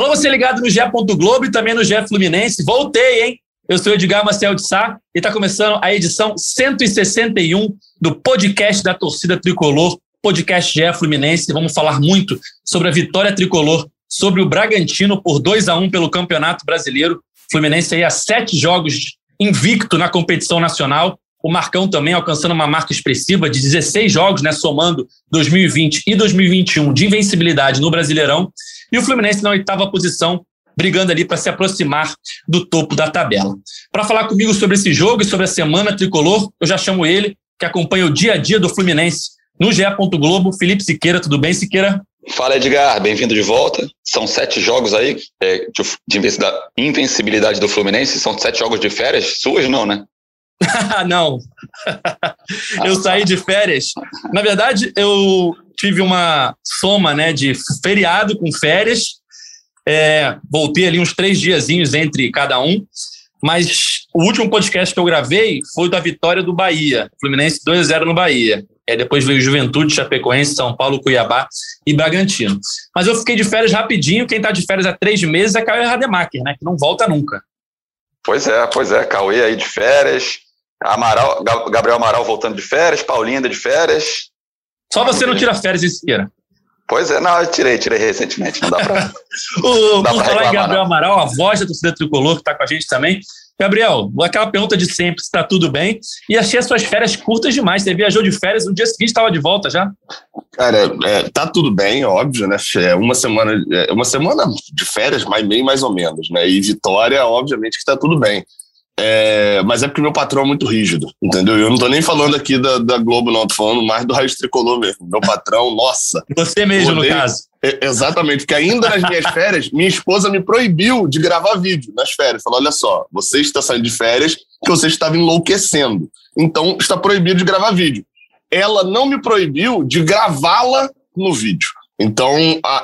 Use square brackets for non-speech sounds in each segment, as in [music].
Alô, você ligado no GE. Globo e também no GE Fluminense. Voltei, hein? Eu sou Edgar Marcel de Sá e está começando a edição 161 do podcast da torcida tricolor, podcast GE Fluminense. Vamos falar muito sobre a vitória tricolor sobre o Bragantino por 2 a 1 pelo Campeonato Brasileiro. Fluminense aí a sete jogos invicto na competição nacional. O Marcão também alcançando uma marca expressiva de 16 jogos, né, somando 2020 e 2021 de invencibilidade no Brasileirão. E o Fluminense na oitava posição, brigando ali para se aproximar do topo da tabela. Para falar comigo sobre esse jogo e sobre a semana tricolor, eu já chamo ele, que acompanha o dia a dia do Fluminense no GE. Globo, Felipe Siqueira. Tudo bem, Siqueira? Fala, Edgar. Bem-vindo de volta. São sete jogos aí é, de invencibilidade do Fluminense. São sete jogos de férias suas, não, né? [laughs] não. eu saí de férias. Na verdade, eu tive uma soma né, de feriado com férias. É, voltei ali uns três diazinhos entre cada um. Mas o último podcast que eu gravei foi da vitória do Bahia. Fluminense 2 0 no Bahia. É, depois veio Juventude, Chapecoense, São Paulo, Cuiabá e Bragantino. Mas eu fiquei de férias rapidinho. Quem está de férias há três meses é Caio Rademacher, né? Que não volta nunca. Pois é, pois é. Cauê aí de férias. Amaral, Gabriel Amaral voltando de férias, Paulinho de férias. Só você não tira férias, Siqueira. Pois é, não, eu tirei, tirei recentemente, não dá pra. [laughs] o, dá por falar em Gabriel Amaral, a voz da torcida tricolor que tá com a gente também. Gabriel, aquela pergunta de sempre, se está tudo bem. E achei as suas férias curtas demais. Você viajou de férias, no dia seguinte estava de volta já? Cara, é, tá tudo bem, óbvio, né? É uma semana, é uma semana de férias, mas meio mais ou menos, né? E Vitória, obviamente que tá tudo bem. É, mas é porque meu patrão é muito rígido, entendeu? Eu não tô nem falando aqui da, da Globo, não, tô falando mais do Raiz Tricolor mesmo. Meu patrão, nossa. Você mesmo, odeio, no caso. É, exatamente, porque ainda nas minhas [laughs] férias, minha esposa me proibiu de gravar vídeo nas férias. Falou: olha só, você está saindo de férias porque você estava enlouquecendo. Então está proibido de gravar vídeo. Ela não me proibiu de gravá-la no vídeo. Então,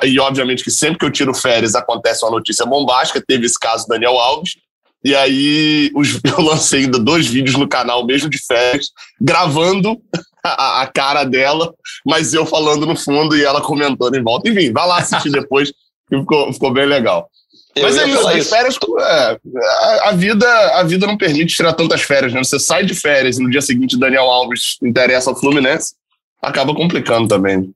e obviamente que sempre que eu tiro férias acontece uma notícia bombástica. Teve esse caso do Daniel Alves e aí os, [laughs] eu lancei ainda dois vídeos no canal, mesmo de férias, gravando a, a, cara dela, mas eu falando no fundo e ela comentando em volta. Enfim, vai lá assistir [laughs] depois, que ficou, ficou bem legal. Eu mas é isso, as férias, é, a, a, vida, a vida não permite tirar tantas férias, né? Você sai de férias e no dia seguinte Daniel Alves interessa ao Fluminense, acaba complicando também.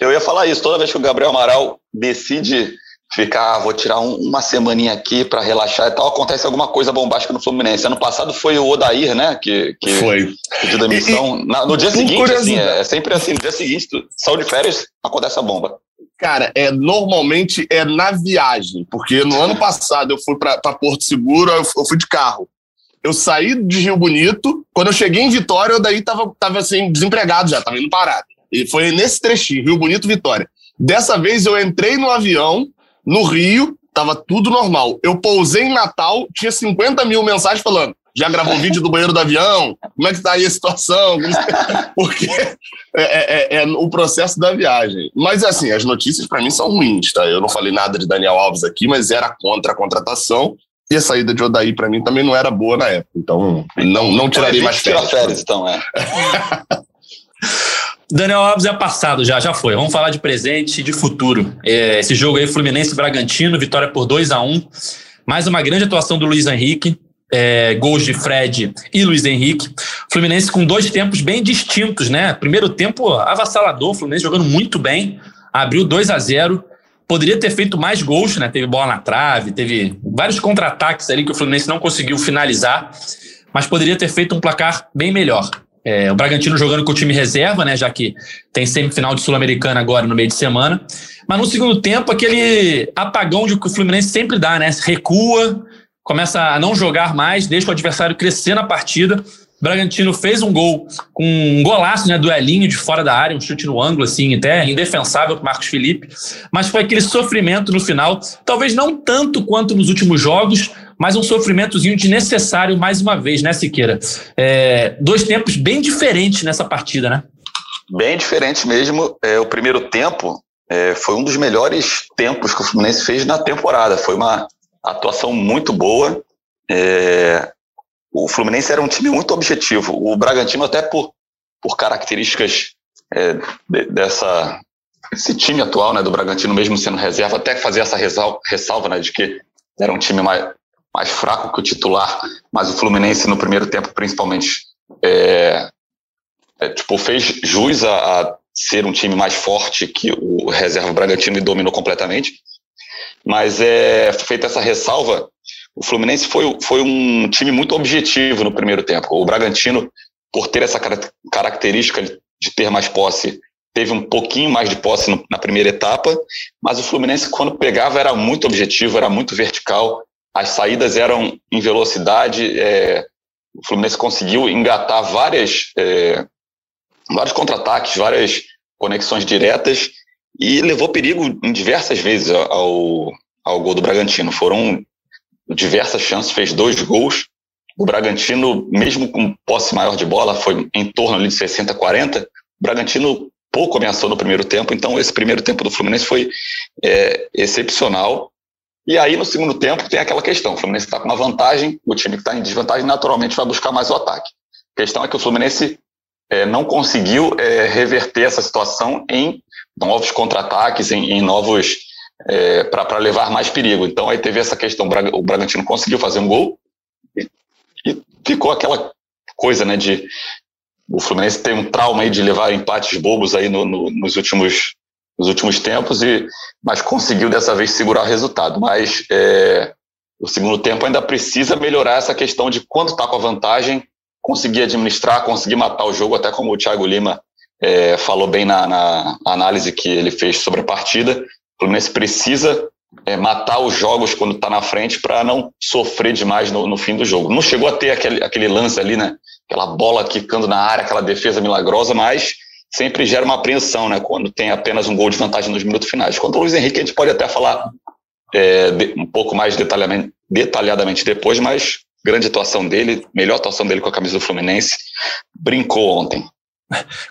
Eu ia falar isso, toda vez que o Gabriel Amaral decide ficar, vou tirar um, uma semaninha aqui para relaxar e tal, acontece alguma coisa bombástica no Fluminense. Ano passado foi o Odair, né, que, que foi. pediu demissão. E, Na, no dia seguinte, assim, é, é, sempre assim, no dia seguinte, tu, saiu de férias, acontece a bomba. Cara, é, normalmente é na viagem, porque no ano passado eu fui para Porto Seguro, eu, eu fui de carro. Eu saí de Rio Bonito, quando eu cheguei em Vitória, eu daí tava, tava assim, desempregado já, tava indo parado. E foi nesse trechinho, Rio Bonito, Vitória. Dessa vez eu entrei no avião, no Rio, tava tudo normal. Eu pousei em Natal, tinha 50 mil mensagens falando: já gravou vídeo do banheiro do avião? Como é que tá aí a situação? [laughs] Porque é, é, é, é, o processo da viagem. Mas, assim, as notícias para mim são ruins, tá? Eu não falei nada de Daniel Alves aqui, mas era contra a contratação. E a saída de Odaí, para mim, também não era boa na época. Então, não, não tiraria mais férias. férias, então, é. [laughs] Daniel Alves é passado já, já foi. Vamos falar de presente e de futuro. É, esse jogo aí, Fluminense Bragantino, vitória por 2 a 1 Mais uma grande atuação do Luiz Henrique. É, gols de Fred e Luiz Henrique. Fluminense com dois tempos bem distintos, né? Primeiro tempo avassalador, Fluminense jogando muito bem, abriu 2 a 0 Poderia ter feito mais gols, né? Teve bola na trave, teve vários contra-ataques ali que o Fluminense não conseguiu finalizar, mas poderia ter feito um placar bem melhor. É, o Bragantino jogando com o time reserva, né? Já que tem semifinal de Sul-Americana agora no meio de semana. Mas no segundo tempo, aquele apagão de que o Fluminense sempre dá, né? Recua, começa a não jogar mais, deixa o adversário crescer na partida. O Bragantino fez um gol com um golaço, né? Duelinho de fora da área, um chute no ângulo, assim, até indefensável para Marcos Felipe. Mas foi aquele sofrimento no final, talvez não tanto quanto nos últimos jogos, mas um sofrimentozinho desnecessário mais uma vez, né, Siqueira? É, dois tempos bem diferentes nessa partida, né? Bem diferente mesmo. É, o primeiro tempo é, foi um dos melhores tempos que o Fluminense fez na temporada. Foi uma atuação muito boa. É, o Fluminense era um time muito objetivo. O Bragantino, até por, por características é, de, dessa esse time atual, né, do Bragantino, mesmo sendo reserva, até fazer essa ressalva, né, de que era um time mais, mais fraco que o titular, mas o Fluminense no primeiro tempo, principalmente, é, é, tipo, fez jus a, a, ser um time mais forte que o reserva Bragantino e dominou completamente. Mas é feita essa ressalva, o Fluminense foi, foi um time muito objetivo no primeiro tempo. O Bragantino, por ter essa característica de ter mais posse, teve um pouquinho mais de posse no, na primeira etapa, mas o Fluminense, quando pegava, era muito objetivo, era muito vertical, as saídas eram em velocidade, é, o Fluminense conseguiu engatar várias, é, vários contra-ataques, várias conexões diretas e levou perigo em diversas vezes ao, ao gol do Bragantino. Foram diversas chances, fez dois gols. O Bragantino, mesmo com posse maior de bola, foi em torno ali de 60, 40. O Bragantino pouco ameaçou no primeiro tempo, então esse primeiro tempo do Fluminense foi é, excepcional. E aí, no segundo tempo, tem aquela questão: o Fluminense está com uma vantagem, o time que está em desvantagem naturalmente vai buscar mais o ataque. A questão é que o Fluminense é, não conseguiu é, reverter essa situação em novos contra-ataques, em, em, novos. É, para levar mais perigo. Então, aí teve essa questão: o Bragantino conseguiu fazer um gol e, e ficou aquela coisa né, de o Fluminense tem um trauma aí de levar empates bobos aí no, no, nos, últimos, nos últimos tempos, e, mas conseguiu dessa vez segurar o resultado. Mas é, o segundo tempo ainda precisa melhorar essa questão de quando está com a vantagem, conseguir administrar, conseguir matar o jogo, até como o Thiago Lima é, falou bem na, na, análise que ele fez sobre a partida. O Fluminense precisa é, matar os jogos quando está na frente para não sofrer demais no, no, fim do jogo. Não chegou a ter aquele, aquele lance ali, né? aquela bola quicando na área, aquela defesa milagrosa, mas sempre gera uma apreensão, né? Quando tem apenas um gol de vantagem nos minutos finais. Quanto ao Luiz Henrique, a gente pode até falar é, um pouco mais detalhadamente, detalhadamente depois, mas grande atuação dele, melhor atuação dele com a camisa do Fluminense, brincou ontem.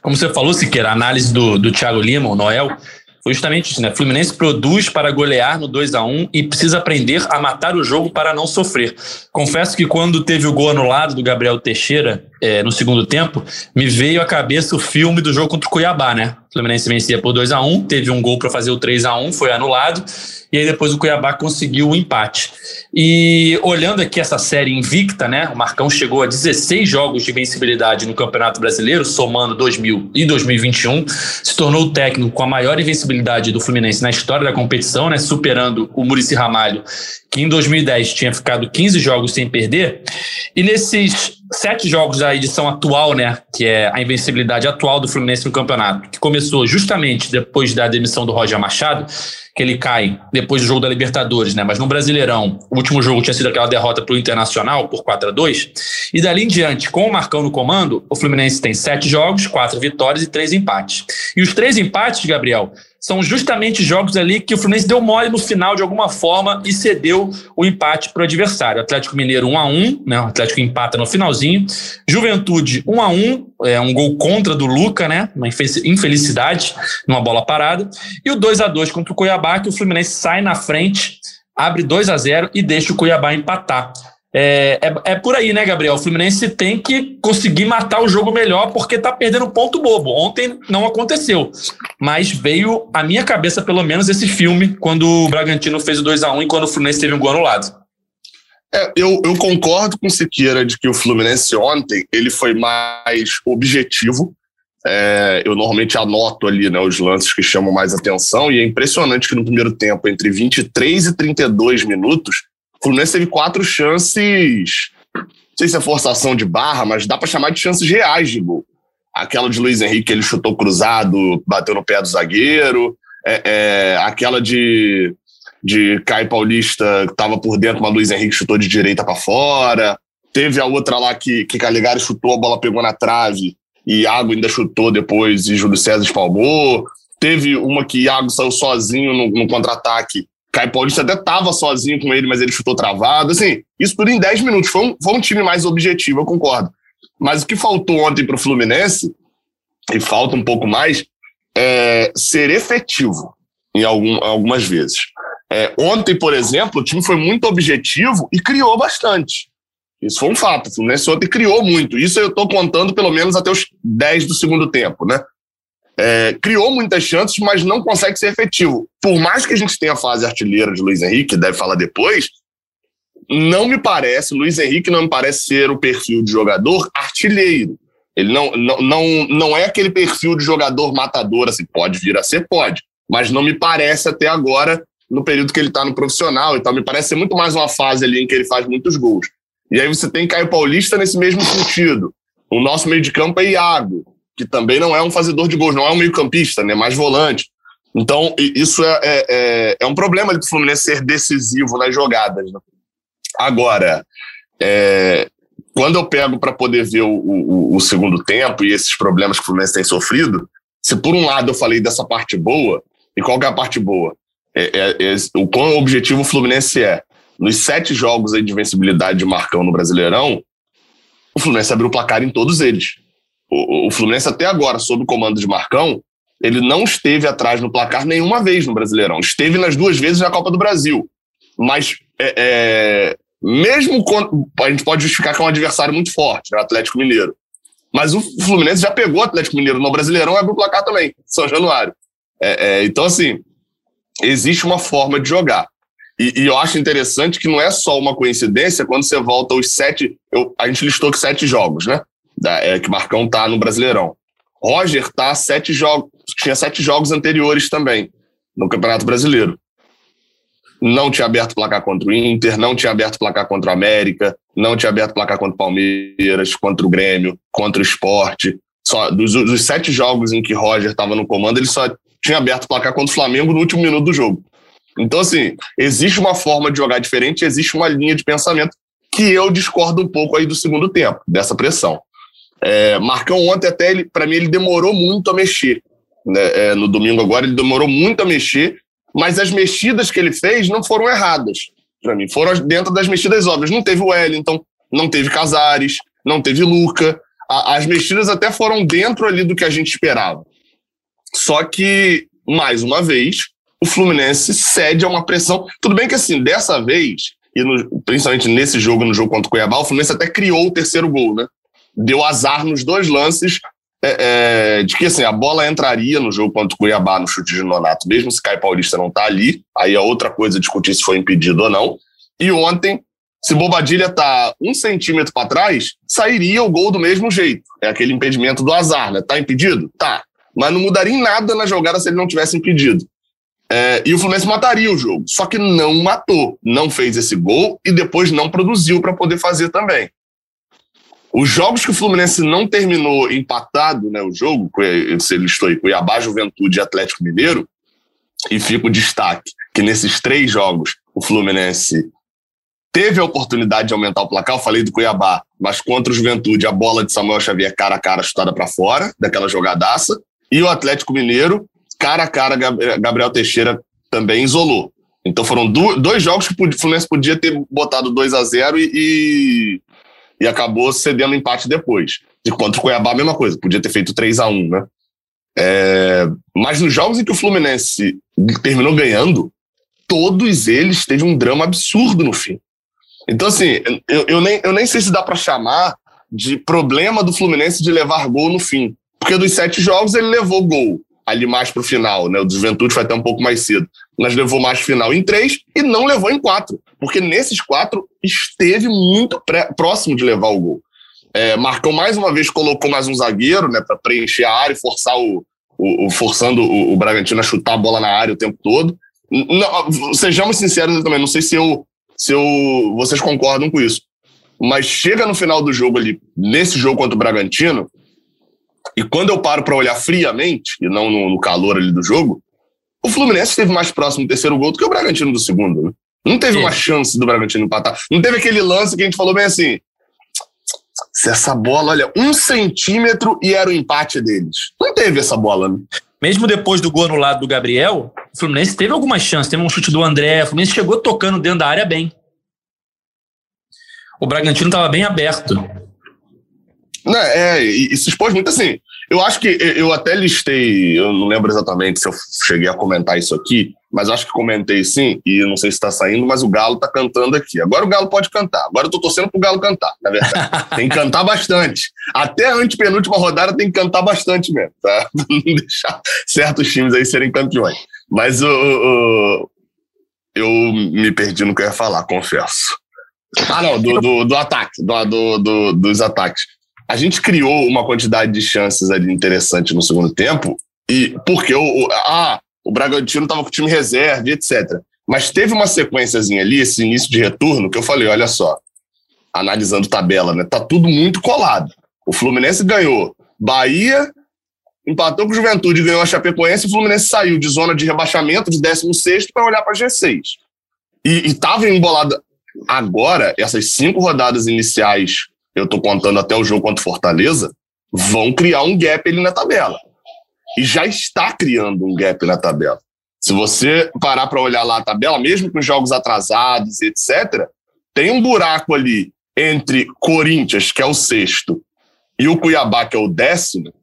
Como você falou, Siqueira, a análise do, do Thiago Lima, o Noel, foi justamente isso, né? Fluminense produz para golear no 2 a 1 e precisa aprender a matar o jogo para não sofrer. Confesso que quando teve o gol anulado do Gabriel Teixeira é, no segundo tempo, me veio à cabeça o filme do jogo contra o Cuiabá, né? O Fluminense vencia por 2 a 1 teve um gol para fazer o 3 a 1 foi anulado e aí depois o Cuiabá conseguiu o empate. E olhando aqui essa série invicta, né? O Marcão chegou a 16 jogos de vencibilidade no Campeonato Brasileiro, somando 2000 e 2021, se tornou o técnico com a maior invencibilidade do Fluminense na história da competição, né? Superando o Murici Ramalho, que em 2010 tinha ficado 15 jogos sem perder. E nesses sete jogos da edição atual, né, que é a invencibilidade atual do Fluminense no campeonato, que começou justamente depois da demissão do Roger Machado, que ele cai depois do jogo da Libertadores, né? Mas no Brasileirão, o último jogo tinha sido aquela derrota para o Internacional por 4 a 2 E dali em diante, com o Marcão no comando, o Fluminense tem sete jogos, quatro vitórias e três empates. E os três empates, Gabriel, são justamente jogos ali que o Fluminense deu mole no final de alguma forma e cedeu o empate para o adversário. Atlético Mineiro 1 a 1 né? O Atlético empata no finalzinho. Juventude 1 a 1 é um gol contra do Luca, né? Uma infelicidade numa bola parada. E o 2 a 2 contra o Cuiabá, que o Fluminense sai na frente, abre 2 a 0 e deixa o Cuiabá empatar. É, é, é, por aí, né, Gabriel? O Fluminense tem que conseguir matar o jogo melhor porque tá perdendo ponto bobo. Ontem não aconteceu, mas veio à minha cabeça, pelo menos, esse filme quando o Bragantino fez o 2 a 1 e quando o Fluminense teve um gol anulado. É, eu, eu concordo com o Siqueira de que o Fluminense ontem ele foi mais objetivo. É, eu normalmente anoto ali né, os lances que chamam mais atenção, e é impressionante que no primeiro tempo, entre 23 e 32 minutos, Fluminense teve quatro chances. Não sei se é forçação de barra, mas dá para chamar de chances reais de gol. Aquela de Luiz Henrique, ele chutou cruzado, bateu no pé do zagueiro. É, é, aquela de, de Caio Paulista, que estava por dentro, mas Luiz Henrique chutou de direita para fora. Teve a outra lá que, que Caligari chutou, a bola pegou na trave e Iago ainda chutou depois e Júlio César espalmou. Teve uma que Iago saiu sozinho no, no contra-ataque Caio Paulista até estava sozinho com ele, mas ele chutou travado. Assim, isso tudo em 10 minutos. Foi um, foi um time mais objetivo, eu concordo. Mas o que faltou ontem para o Fluminense, e falta um pouco mais, é ser efetivo em algum, algumas vezes. É, ontem, por exemplo, o time foi muito objetivo e criou bastante. Isso foi um fato. O Fluminense ontem criou muito. Isso eu estou contando pelo menos até os 10 do segundo tempo, né? É, criou muitas chances, mas não consegue ser efetivo. Por mais que a gente tenha a fase artilheira de Luiz Henrique, deve falar depois, não me parece, Luiz Henrique não me parece ser o perfil de jogador artilheiro. Ele não, não, não, não é aquele perfil de jogador matador, assim, pode vir a ser, pode, mas não me parece até agora, no período que ele está no profissional e tal, me parece ser muito mais uma fase ali em que ele faz muitos gols. E aí você tem Caio Paulista nesse mesmo sentido. O nosso meio de campo é Iago, que também não é um fazedor de gols, não é um meio-campista, né? Mais volante. Então, isso é, é, é, é um problema do Fluminense ser decisivo nas jogadas. Né? Agora, é, quando eu pego para poder ver o, o, o, segundo tempo e esses problemas que o Fluminense tem sofrido, se por um lado eu falei dessa parte boa, e qual que é a parte boa? É, é, é o quão objetivo o Fluminense é. Nos sete jogos aí de vencibilidade de Marcão no Brasileirão, o Fluminense abriu o placar em todos eles. O, o Fluminense até agora, sob o comando de Marcão, ele não esteve atrás no placar nenhuma vez no Brasileirão. Esteve nas duas vezes na Copa do Brasil. Mas é, é, mesmo quando. A gente pode justificar que é um adversário muito forte, né, o Atlético Mineiro. Mas o Fluminense já pegou o Atlético Mineiro no Brasileirão e abriu o placar também, São Januário. É, é, então, assim, existe uma forma de jogar. E, e, eu acho interessante que não é só uma coincidência quando você volta aos sete. Eu, a gente listou que sete jogos, né? É, que Marcão tá no Brasileirão. Roger tá sete jogos. Tinha sete jogos anteriores também no Campeonato Brasileiro. Não tinha aberto placar contra o Inter, não tinha aberto placar contra o América, não tinha aberto placar contra o Palmeiras, contra o Grêmio, contra o Esporte. Só, dos, dos sete jogos em que Roger estava no comando, ele só tinha aberto placar contra o Flamengo no último minuto do jogo. Então, assim, existe uma forma de jogar diferente, existe uma linha de pensamento que eu discordo um pouco aí do segundo tempo, dessa pressão. É, Marcão ontem até, para mim, ele demorou muito a mexer. Né? É, no domingo agora, ele demorou muito a mexer, mas as mexidas que ele fez não foram erradas. Para mim, foram dentro das mexidas óbvias. Não teve o Wellington, não teve Casares, não teve Luca. A, as mexidas até foram dentro ali do que a gente esperava. Só que, mais uma vez, o Fluminense cede a uma pressão. Tudo bem que, assim, dessa vez, e no, principalmente nesse jogo, no jogo contra o Cuiabá, o Fluminense até criou o terceiro gol, né? Deu azar nos dois lances é, é, de que assim, a bola entraria no jogo contra o Cuiabá no chute de Nonato, mesmo se Caio Paulista não tá ali, aí é outra coisa discutir se foi impedido ou não. E ontem, se Bobadilha tá um centímetro para trás, sairia o gol do mesmo jeito. É aquele impedimento do azar, né? Tá impedido? Tá. Mas não mudaria em nada na jogada se ele não tivesse impedido. É, e o Fluminense mataria o jogo. Só que não matou, não fez esse gol e depois não produziu para poder fazer também. Os jogos que o Fluminense não terminou empatado, né, o jogo, você listou aí Cuiabá, Juventude e Atlético Mineiro, e fica o destaque que nesses três jogos o Fluminense teve a oportunidade de aumentar o placar, eu falei do Cuiabá, mas contra o Juventude, a bola de Samuel Xavier cara a cara chutada para fora, daquela jogadaça, e o Atlético Mineiro cara a cara, Gabriel Teixeira também isolou. Então foram dois jogos que o Fluminense podia ter botado 2 a 0 e, e, acabou cedendo empate depois. E contra o Cuiabá, a mesma coisa, podia ter feito 3 a 1 né? É, mas nos jogos em que o Fluminense terminou ganhando, todos eles teve um drama absurdo no fim. Então, assim, eu, eu, nem, eu nem sei se dá para chamar de problema do Fluminense de levar gol no fim. Porque dos sete jogos ele levou gol ali mais para o final, né? O Juventude foi até um pouco mais cedo. Mas levou mais final em três e não levou em quatro, porque nesses quatro esteve muito próximo de levar o gol. É, Marcão mais uma vez colocou mais um zagueiro, né, para preencher a área e forçar o, o, o forçando o, o, Bragantino a chutar a bola na área o tempo todo. Não, sejamos sinceros também, não sei se eu, se eu, vocês concordam com isso, mas chega no final do jogo ali, nesse jogo contra o Bragantino, e quando eu paro para olhar friamente, e não no, no, calor ali do jogo, o Fluminense esteve mais próximo do terceiro gol do que o Bragantino do segundo. Né? Não teve Sim. uma chance do Bragantino empatar. Não teve aquele lance que a gente falou bem assim. Se essa bola, olha, um centímetro e era o empate deles. Não teve essa bola, né? Mesmo depois do gol no lado do Gabriel, o Fluminense teve alguma chance. Teve um chute do André. O Fluminense chegou tocando dentro da área bem. O Bragantino estava bem aberto. Não, é, e, e, se expôs muito assim. Eu acho que eu até listei, eu não lembro exatamente se eu cheguei a comentar isso aqui, mas acho que comentei sim, e não sei se está saindo, mas o Galo está cantando aqui. Agora o Galo pode cantar. Agora eu estou torcendo para o Galo cantar, na verdade. [laughs] tem que cantar bastante. Até a antepenúltima rodada tem que cantar bastante mesmo, tá? [laughs] Não deixar certos times aí serem campeões. Mas o, o, eu me perdi no que eu ia falar, confesso. Ah, não, do, do, do ataque, do, do, do, dos ataques. A gente criou uma quantidade de chances ali interessante no segundo tempo, e porque o, o, ah, o Bragantino estava com o time reserva, etc. Mas teve uma sequenciazinha ali, esse início de retorno, que eu falei: olha só, analisando tabela, né? Tá tudo muito colado. O Fluminense ganhou Bahia, empatou com o Juventude, ganhou a Chapecoense, e o Fluminense saiu de zona de rebaixamento, de 16 para olhar para G6. E estava embolado. Agora, essas cinco rodadas iniciais, eu estou contando até o jogo contra o Fortaleza, vão criar um gap ali na tabela. E já está criando um gap na tabela. Se você parar para olhar lá a tabela, mesmo com jogos atrasados, etc., tem um buraco ali entre Corinthians, que é o sexto, e o Cuiabá, que é o décimo,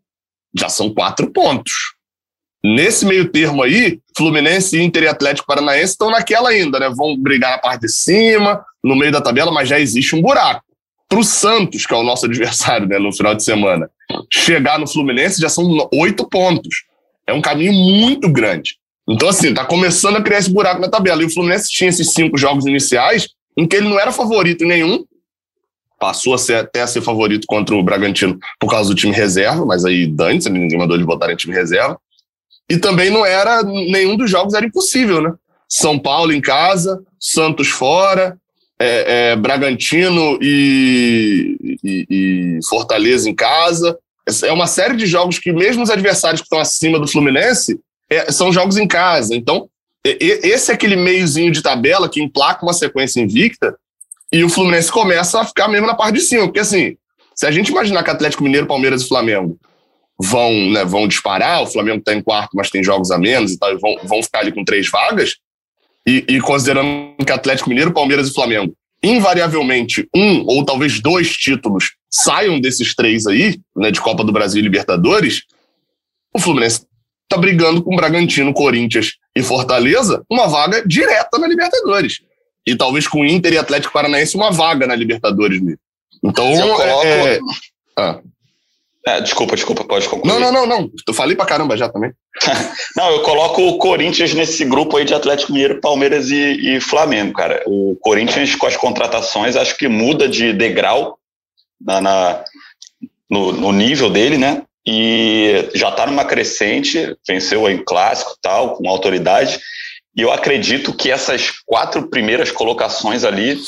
já são quatro pontos. Nesse meio termo aí, Fluminense, Inter e Atlético Paranaense estão naquela ainda, né? Vão brigar na parte de cima, no meio da tabela, mas já existe um buraco. Para o Santos, que é o nosso [laughs] adversário né, no final de semana, chegar no Fluminense já são oito pontos. É um caminho muito grande. Então, assim, tá começando a criar esse buraco na tabela. E o Fluminense tinha esses cinco jogos iniciais em que ele não era favorito nenhum, passou a ser, até a ser favorito contra o Bragantino por causa do time reserva, mas aí dane ninguém mandou de botar em time reserva. E também não era, nenhum dos jogos era impossível, né? São Paulo em casa, Santos fora, é, é, Bragantino e, e, e, Fortaleza em casa. É uma série de jogos que, mesmo os adversários que estão acima do Fluminense, é, são jogos em casa. Então, esse é aquele meiozinho de tabela que emplaca uma sequência invicta e o Fluminense começa a ficar mesmo na parte de cima. Porque, assim, se a gente imaginar que Atlético Mineiro, Palmeiras e Flamengo vão, né, vão disparar, o Flamengo está em quarto, mas tem jogos a menos e tal, e vão, vão ficar ali com três vagas, e, e considerando que Atlético Mineiro, Palmeiras e Flamengo, invariavelmente, um ou talvez dois títulos saiam desses três aí, né, de Copa do Brasil e Libertadores, o Fluminense está brigando com Bragantino, Corinthians e Fortaleza uma vaga direta na Libertadores e talvez com Inter e Atlético Paranaense uma vaga na Libertadores mesmo. Então, eu coloco... é... Ah. É, desculpa, desculpa, pode concluir. Não, não, não, não. Eu falei pra caramba já também. [laughs] não, eu coloco o Corinthians nesse grupo aí de Atlético Mineiro, Palmeiras e, e, Flamengo, cara. O Corinthians, com as contratações, acho que muda de degrau na, na no, no, nível dele, né? E já tá numa crescente, venceu aí clássico tal, com autoridade. E eu acredito que essas quatro primeiras colocações ali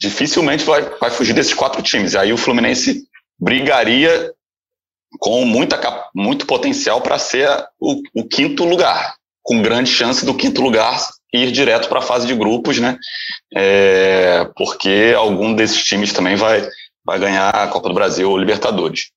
dificilmente vai, vai fugir desses quatro times. E aí o Fluminense brigaria com muita, muito potencial para ser o, o, quinto lugar, com grande chance do quinto lugar ir direto para a fase de grupos, né? É, porque algum desses times também vai, vai ganhar a Copa do Brasil ou Libertadores.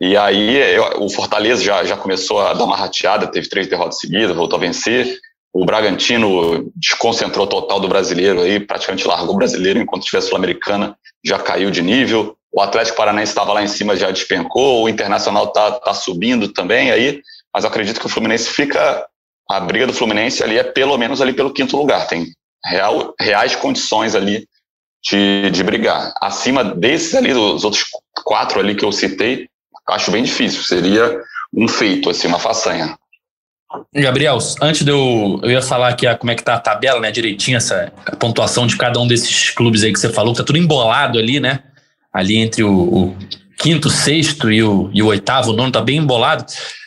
E aí eu, o Fortaleza já, já começou a dar uma rateada, teve três derrotas seguidas, voltou a vencer. O Bragantino desconcentrou total do brasileiro aí, praticamente largou o brasileiro enquanto tivesse Sul-Americana, já caiu de nível. O Atlético Paranaense estava lá em cima, já despencou. O Internacional está tá subindo também aí, mas eu acredito que o Fluminense fica. A briga do Fluminense ali é pelo menos ali pelo quinto lugar. Tem real, reais condições ali de, de brigar. Acima desses ali, dos outros quatro ali que eu citei, acho bem difícil. Seria um feito, assim, uma façanha. Gabriel, antes de eu, eu ia falar aqui a, como é que tá a tabela, né, direitinho, essa pontuação de cada um desses clubes aí que você falou, que tá tudo embolado ali, né, ali entre o, o quinto, sexto e o, e o oitavo, o nono tá bem embolado,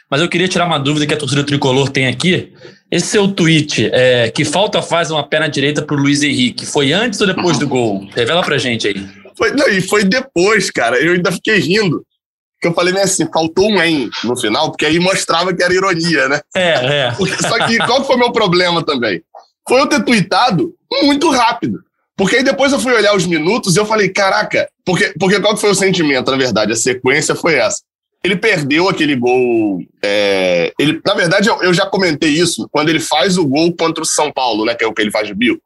mas eu queria tirar uma dúvida que a torcida tricolor tem aqui, esse seu tweet, é, que falta faz uma perna direita pro Luiz Henrique, foi antes ou depois do gol? Revela pra gente aí. Foi, não, e foi depois, cara, eu ainda fiquei rindo, que eu falei assim, faltou um em no final, porque aí mostrava que era ironia, né? É, é. [laughs] Só que qual foi o meu problema também? Foi eu ter tweetado muito rápido. Porque aí depois eu fui olhar os minutos e eu falei, caraca, porque, porque qual foi o sentimento, na verdade? A sequência foi essa. Ele perdeu aquele gol. É, ele, na verdade, eu, eu, já comentei isso quando ele faz o gol contra o São Paulo, né? Que é o que ele faz de bico.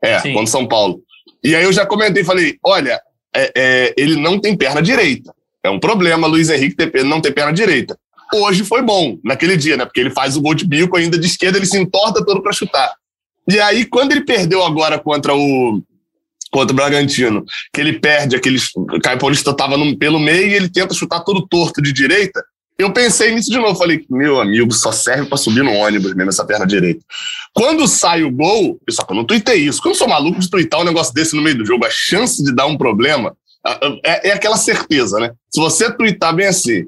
É, Sim. contra o São Paulo. E aí eu já comentei, falei, olha, é, é, ele não tem perna direita. É um problema Luiz Henrique ter, não ter perna direita. Hoje foi bom, naquele dia, né? Porque ele faz o gol de bico ainda de esquerda, ele se entorta todo para chutar. E aí, quando ele perdeu agora contra o contra o Bragantino, que ele perde aqueles. O Caio Paulista estava pelo meio e ele tenta chutar todo torto de direita. Eu pensei nisso de novo. Falei, meu amigo, só serve para subir no ônibus mesmo essa perna direita. Quando sai o gol, só que eu não tuitei isso. Quando eu sou maluco de tuitar um negócio desse no meio do jogo, a chance de dar um problema é, é aquela certeza, né? Se você tuitar bem assim,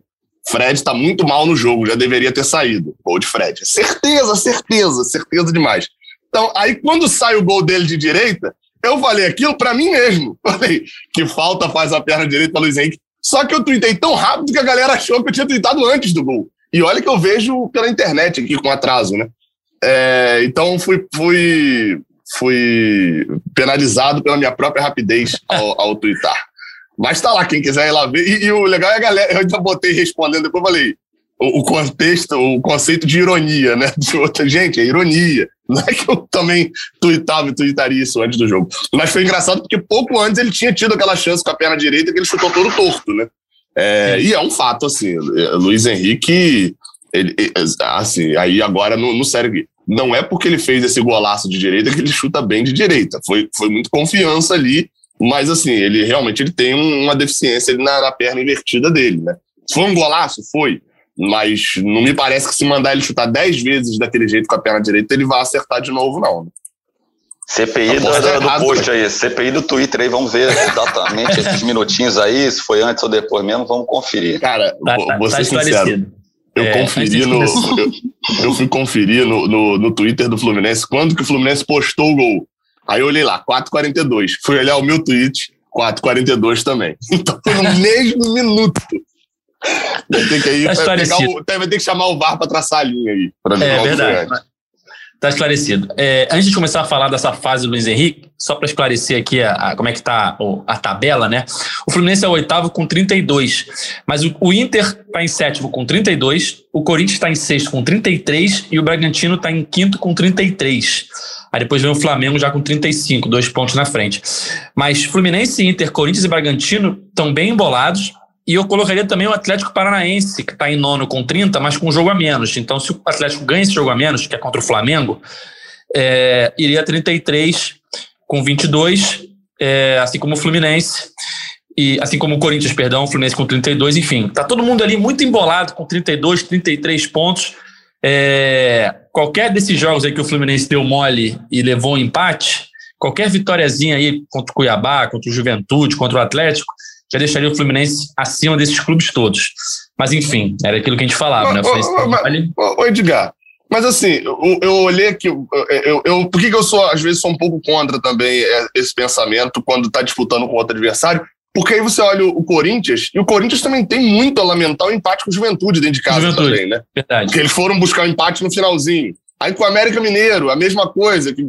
Fred está muito mal no jogo, já deveria ter saído. Gol de Fred. Certeza, certeza, certeza demais. Então, aí quando sai o gol dele de direita, eu falei aquilo para mim mesmo. [laughs] Falei que falta faz a perna direita Luiz Henrique. Só que eu tuitei tão rápido que a galera achou que eu tinha tuitado antes do gol. E olha que eu vejo pela internet aqui com atraso, né? É, então fui, fui, fui penalizado pela minha própria rapidez ao, ao. Mas tá lá, quem quiser ir lá ver. E, e o legal é a galera, eu ainda botei respondendo, depois falei, o, o contexto, o conceito de ironia, né? [laughs] De outra, gente, é ironia. Não é que eu também tuitava e tuitaria isso antes do jogo. Mas foi engraçado porque pouco antes ele tinha tido aquela chance com a perna direita que ele chutou todo torto, né? É, e é um fato, assim, Luiz Henrique, ele, assim, aí agora no, no sério, não é porque ele fez esse golaço de direita que ele chuta bem de direita. Foi, foi muito confiança ali, mas assim, ele realmente ele tem uma deficiência ali na, na perna invertida dele, né? Foi um golaço? Foi. Mas não me parece que se mandar ele chutar 10 vezes daquele jeito com a perna direita, ele vai acertar de novo, não. CPI do, do, post aí, CPI do Twitter aí, vamos ver exatamente esses minutinhos aí, se foi antes ou depois mesmo, vamos conferir. Cara, tá, tá, vou ser tá sincero. Eu é, conferi no. Eu, eu, fui conferir no, no, no, Twitter do Fluminense quando que o Fluminense postou o gol. Aí eu olhei lá, 4,42. Fui olhar o meu tweet, 4,42 também. [laughs] Então foi no mesmo minuto. Vai ter que, ir, tá o, que chamar o VAR para traçar a linha aí. É verdade. Está esclarecido. É, antes de começar a falar dessa fase do Luiz Henrique, só para esclarecer aqui a, a, como é que está a tabela, né? O Fluminense é o oitavo com 32, mas o, o Inter está em sétimo com 32, o Corinthians está em sexto com 33 e o Bragantino está em quinto com 33. Aí depois vem o Flamengo já com 35, dois pontos na frente. Mas Fluminense, Inter, Corinthians e Bragantino estão bem embolados. E eu colocaria também o Atlético Paranaense, que está em nono com 30, mas com um jogo a menos. Então, se o Atlético ganha esse jogo a menos, que é contra o Flamengo, é, iria 33 com 22, é, assim como o Fluminense, e assim como o Corinthians, perdão, o Fluminense com 32, enfim. Tá todo mundo ali muito embolado com 32, 33 pontos. É, qualquer desses jogos aí que o Fluminense deu mole e levou um empate, qualquer vitóriazinha aí contra o Cuiabá, contra o Juventude, contra o Atlético, já deixaria o Fluminense acima desses clubes todos. Mas enfim, era aquilo que a gente falava, né? Ô, Edgar, mas assim, eu, eu olhei aqui, eu, eu, eu, por que, que eu sou, às vezes, sou um pouco contra também é, esse pensamento quando está disputando com outro adversário? Porque aí você olha o Corinthians, e o Corinthians também tem muito a lamentar o empate com o Juventude dentro de casa Juventude, também, né? Verdade. Porque eles foram buscar o um empate no finalzinho. Aí com o América Mineiro, a mesma coisa, que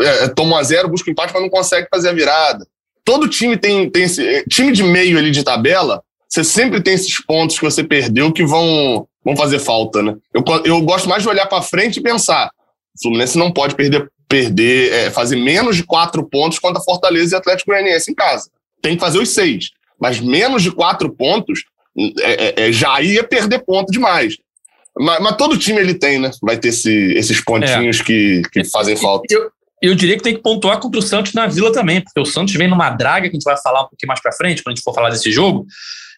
é, toma um a zero, busca o empate, mas não consegue fazer a virada todo time tem, tem esse. Time de meio ali de tabela, você sempre tem esses pontos que você perdeu que vão, vão fazer falta, né? Eu, eu gosto mais de olhar para frente e pensar: o Fluminense não pode perder, perder é, fazer menos de quatro pontos contra Fortaleza e Atlético Goianiense em casa. Tem que fazer os seis. Mas menos de quatro pontos é, é, é já ia perder ponto demais. Mas, mas, todo time ele tem, né? Vai ter esse, esses pontinhos é. que, que fazem falta. Eu, eu diria que tem que pontuar contra o Santos na Vila também, porque o Santos vem numa draga que a gente vai falar um pouquinho mais para frente, quando a gente for falar desse jogo.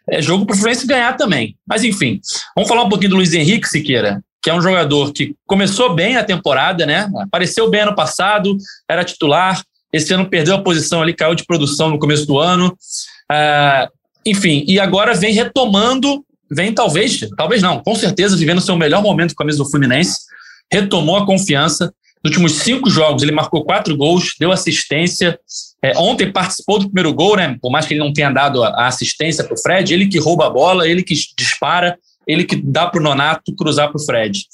É jogo para o Fluminense ganhar também. Mas enfim, vamos falar um pouquinho do Luiz Henrique Siqueira, que é um jogador que começou bem a temporada, né? Apareceu bem ano passado, era titular. Esse ano perdeu a posição ali, caiu de produção no começo do ano. Ah, enfim, e agora vem retomando, vem talvez, talvez não, com certeza vivendo seu melhor momento com a camisa do Fluminense. Retomou a confiança, nos últimos cinco jogos, ele marcou quatro gols, deu assistência. É, ontem participou do primeiro gol, né? Por mais que ele não tenha dado a assistência para o Fred, ele que rouba a bola, ele que dispara, ele que dá para o Nonato cruzar para o Fred.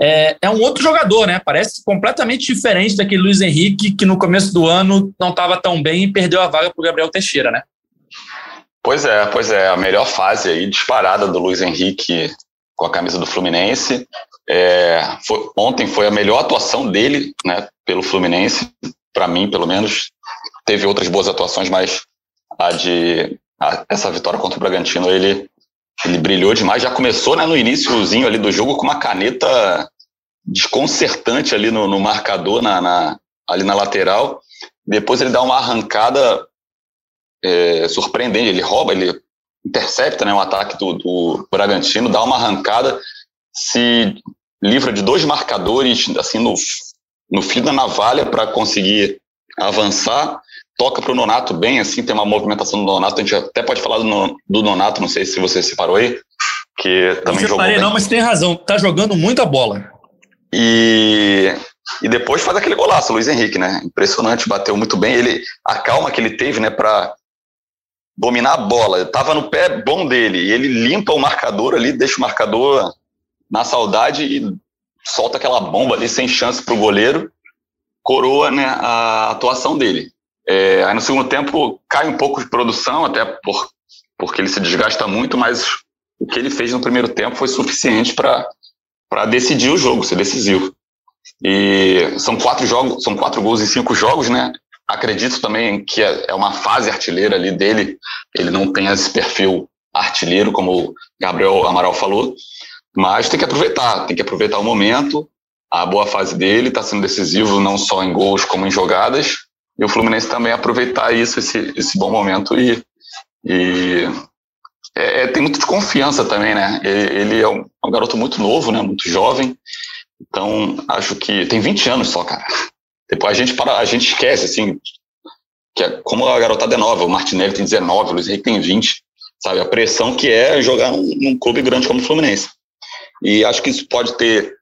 É, é, um outro jogador, né? Parece completamente diferente daquele Luiz Henrique que no começo do ano não estava tão bem e perdeu a vaga para o Gabriel Teixeira, né? Pois é, pois é. A melhor fase aí disparada do Luiz Henrique com a camisa do Fluminense. É, foi, ontem foi a melhor atuação dele, né, pelo Fluminense, para mim, pelo menos. Teve outras boas atuações, mas a de a, essa vitória contra o Bragantino, ele ele brilhou demais. Já começou né, no iníciozinho ali do jogo com uma caneta desconcertante ali no, no marcador, na, na, ali na lateral. Depois ele dá uma arrancada é, surpreendente. Ele rouba, ele intercepta né, um ataque do, do Bragantino, dá uma arrancada, se livra de dois marcadores assim no, no fio da navalha para conseguir avançar. Toca para o Nonato bem, assim, tem uma movimentação do Nonato. A gente até pode falar do, do Nonato, não sei se você separou aí, que também não jogou. Bem. Não, mas tem razão, tá jogando muita bola. E, e depois faz aquele golaço, Luiz Henrique, né? Impressionante, bateu muito bem. Ele, a calma que ele teve, né, para dominar a bola. Tava no pé bom dele. E ele limpa o marcador ali, deixa o marcador na saudade e solta aquela bomba ali sem chance para o goleiro. Coroa né, a atuação dele. É, aí no segundo tempo cai um pouco de produção, até por, porque ele se desgasta muito, mas o que ele fez no primeiro tempo foi suficiente para decidir o jogo, ser decisivo. E são quatro jogos, são quatro gols em cinco jogos, né? Acredito também que é, é uma fase artilheira ali dele. Ele não tem esse perfil artilheiro, como o Gabriel Amaral falou, mas tem que aproveitar, tem que aproveitar o momento. A boa fase dele está sendo decisivo não só em gols como em jogadas. E o Fluminense também aproveitar isso, esse, esse bom momento e, e é, é, tem muito de confiança também, né? Ele, ele é, um, é, um, garoto muito novo, né? Muito jovem. Então, acho que tem 20 anos só, cara. Depois a gente para, a gente esquece, assim, que é, como a garotada é nova, o Martinelli tem 19, o Luiz Henrique tem 20, sabe? A pressão que é jogar num, clube grande como o Fluminense. E acho que isso pode ter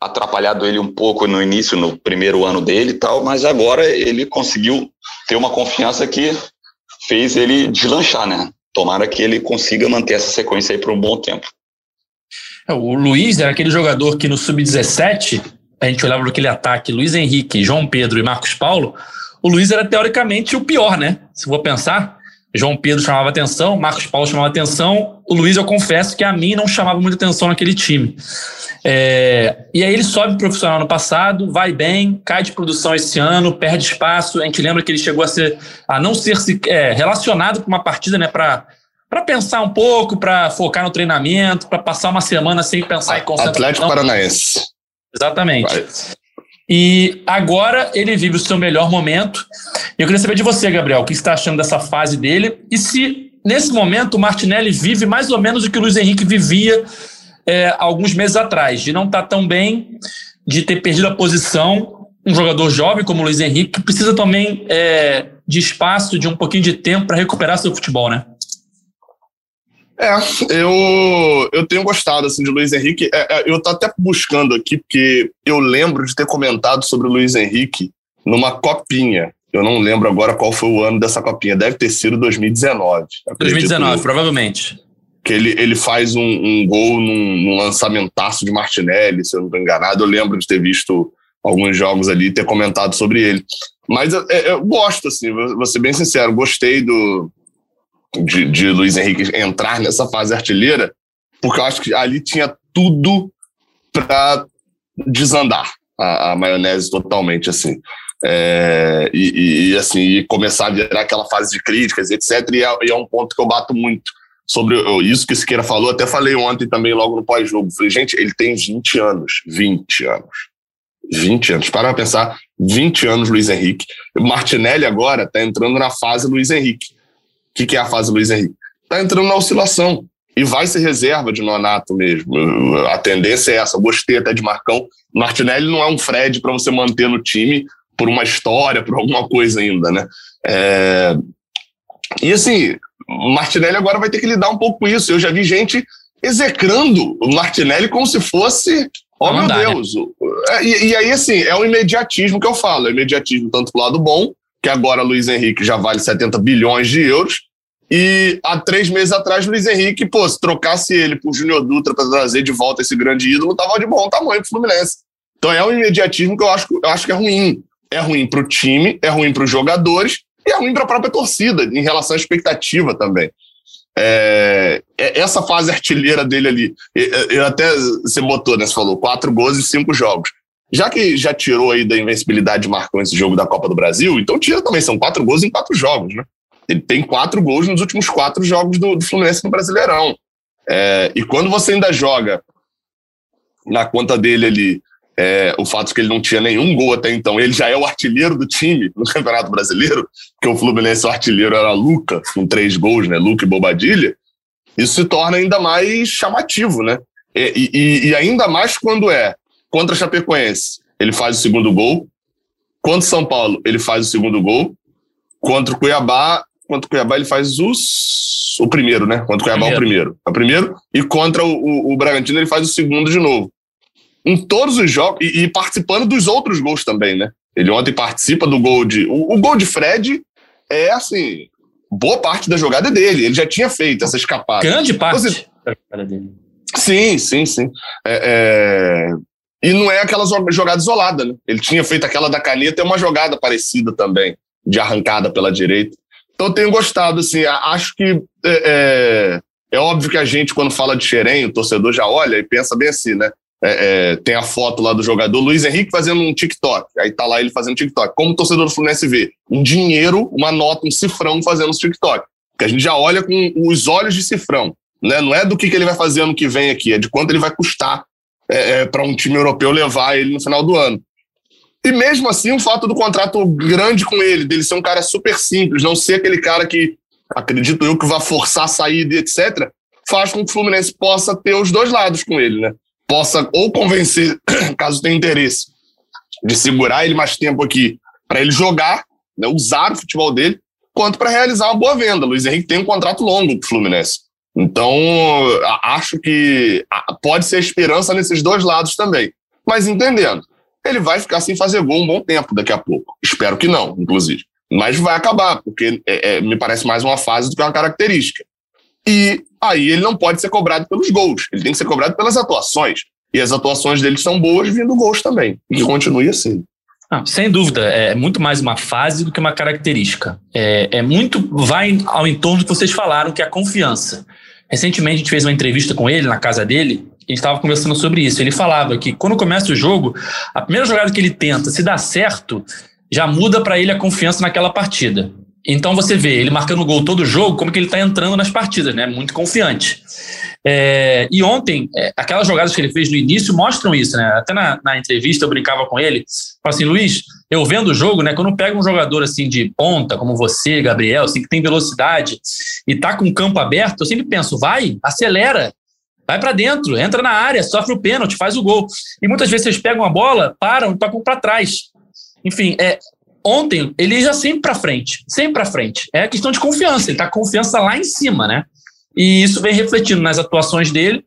atrapalhado ele um pouco no início, no primeiro ano dele e tal, mas agora ele conseguiu ter uma confiança que fez ele deslanchar, né? tomara que ele consiga manter essa sequência aí por um bom tempo. É, o Luiz era aquele jogador que no sub-17 a gente olhava para aquele ataque Luiz Henrique, João Pedro e Marcos Paulo. O Luiz era teoricamente o pior, né? Se for pensar, João Pedro chamava atenção, Marcos Paulo chamava atenção, o Luiz eu confesso que a mim não chamava muita atenção naquele time. É, e aí ele sobe profissional no passado, vai bem, cai de produção esse ano, perde espaço. A gente lembra que ele chegou a ser a não ser é, relacionado com uma partida, né, para para pensar um pouco, para focar no treinamento, para passar uma semana sem pensar em concentração. Atlético Paranaense. Exatamente. Vai. E agora ele vive o seu melhor momento. Eu queria saber de você, Gabriel, o que você está achando dessa fase dele e se nesse momento o Martinelli vive mais ou menos o que o Luiz Henrique vivia é, alguns meses atrás, de não estar tá tão bem, de ter perdido a posição. Um jogador jovem como o Luiz Henrique que precisa também é, de espaço, de um pouquinho de tempo para recuperar seu futebol, né? É, eu, eu tenho gostado assim, de Luiz Henrique. É, é, eu tô até buscando aqui, porque eu lembro de ter comentado sobre o Luiz Henrique numa copinha. Eu não lembro agora qual foi o ano dessa copinha. Deve ter sido 2019. 2019, provavelmente que ele, ele faz um, um gol num, num lançamentaço de Martinelli, se eu não estou enganado. Eu lembro de ter visto alguns jogos ali e ter comentado sobre ele. Mas eu, eu, gosto, assim, vou ser bem sincero, gostei do, de, de Luiz Henrique entrar nessa fase artilheira, porque eu acho que ali tinha tudo para desandar a, a, maionese totalmente, assim. É, e, e, assim, começar a virar aquela fase de críticas, etc. E é, e é um ponto que eu bato muito sobre isso que Siqueira falou, até falei ontem também, logo no pós-jogo. Falei, gente, ele tem 20 anos. 20 anos. 20 anos. Para pensar, 20 anos Luiz Henrique. Martinelli agora está entrando na fase Luiz Henrique. O que, que é a fase Luiz Henrique? Está entrando na oscilação. E vai ser reserva de Nonato mesmo. A tendência é essa. Gostei até de Marcão. Martinelli não é um Fred para você manter no time por uma história, por alguma coisa ainda, né? É... E assim, Martinelli agora vai ter que lidar um pouco com isso. Eu já vi gente execrando o Martinelli como se fosse. Oh, meu dá, né? Deus. Né? E, e, aí, assim, é o imediatismo que eu falo. É o imediatismo tanto pro lado bom, que agora Luiz Henrique já vale 70 bilhões de euros, e há três meses atrás, Luiz Henrique, pô, se trocasse ele por Júnior Dutra para trazer de volta esse grande ídolo, tava de bom tamanho pro Fluminense. Então é um imediatismo que eu acho, eu acho que é ruim. É ruim pro time, é ruim para os jogadores e é ruim para a própria torcida, em relação à expectativa também. É, é, essa fase artilheira dele ali, eu até você botou, né? Você falou quatro gols e cinco jogos. Já que já tirou aí da invencibilidade de Marcão esse jogo da Copa do Brasil, então tira também, são quatro gols em quatro jogos, né? Ele tem quatro gols nos últimos quatro jogos do, do Fluminense no Brasileirão. É, e quando você ainda joga na conta dele ali é, o fato de que ele não tinha nenhum gol até então, ele já é o artilheiro do time no Campeonato Brasileiro, porque o Fluminense o artilheiro era Luca, com três gols, né? Luca e Bobadilha. Isso se torna ainda mais chamativo, né? E, e, e ainda mais quando é contra a Chapecoense, ele faz o segundo gol. Contra o São Paulo, ele faz o segundo gol. Contra o Cuiabá, contra o Cuiabá ele faz os, o primeiro, né? Contra o Cuiabá primeiro. o primeiro. É o primeiro. E contra o, o, o Bragantino ele faz o segundo de novo em todos os jogos e, e, participando dos outros gols também, né? Ele ontem participa do gol de. O, o, gol de Fred é assim. Boa parte da jogada é dele. Ele já tinha feito essa escapada. Grande parte Você, da jogada dele. Sim, sim, sim. É, é... E não é aquela jogada isolada, né? Ele tinha feito aquela da caneta e uma jogada parecida também, de arrancada pela direita. Então eu tenho gostado, assim, acho que é, é, é óbvio que a gente, quando fala de Xerém, o torcedor já olha e pensa bem assim, né? É, é, tem a foto lá do jogador Luiz Henrique fazendo um TikTok. Aí tá lá ele fazendo TikTok. Como o torcedor do Fluminense vê? Um dinheiro, uma nota, um cifrão fazendo os TikTok. Porque a gente já olha com os olhos de cifrão. Né? Não é do que, que ele vai fazer ano que vem aqui, é de quanto ele vai custar é, é para um time europeu levar ele no final do ano. E mesmo assim, o fato do contrato grande com ele, dele ser um cara super simples, não ser aquele cara que, acredito eu, que vai forçar a saída etc., faz com que o Fluminense possa ter os dois lados com ele, né? possa ou convencer, [coughs] caso tenha interesse, de segurar ele mais tempo aqui para ele jogar, né, usar o futebol dele, quanto para realizar uma boa venda. Luiz Henrique tem um contrato longo com o Fluminense. Então, acho que pode ser esperança nesses dois lados também. Mas entendendo, ele vai ficar sem fazer gol um bom tempo daqui a pouco. Espero que não, inclusive. Mas vai acabar, porque é, é, me parece mais uma fase do que uma característica. E aí ele não pode ser cobrado pelos gols, ele tem que ser cobrado pelas atuações. E as atuações dele são boas vindo gols também. E que continue assim. Ah, sem dúvida, é muito mais uma fase do que uma característica. É, é muito, vai ao entorno do que vocês falaram, que é a confiança. Recentemente a gente fez uma entrevista com ele na casa dele, a gente estava conversando sobre isso. Ele falava que quando começa o jogo, a primeira jogada que ele tenta, se dá certo, já muda para ele a confiança naquela partida. Então você vê ele marcando gol todo jogo, como que ele está entrando nas partidas, né? Muito confiante. É, e ontem, é, aquelas jogadas que ele fez no início mostram isso, né? Até na, na entrevista eu brincava com ele, falei assim, Luiz, eu vendo o jogo, né? Quando pega um jogador assim de ponta, como você, Gabriel, assim, que tem velocidade e tá com o campo aberto, eu sempre penso, vai, acelera, vai para dentro, entra na área, sofre o pênalti, faz o gol. E muitas vezes vocês pegam a bola, param e tocam para trás. Enfim, é, ontem ele já sempre para frente, sempre para frente. É questão de confiança, ele tá com confiança lá em cima, né? E isso vem refletindo nas atuações dele.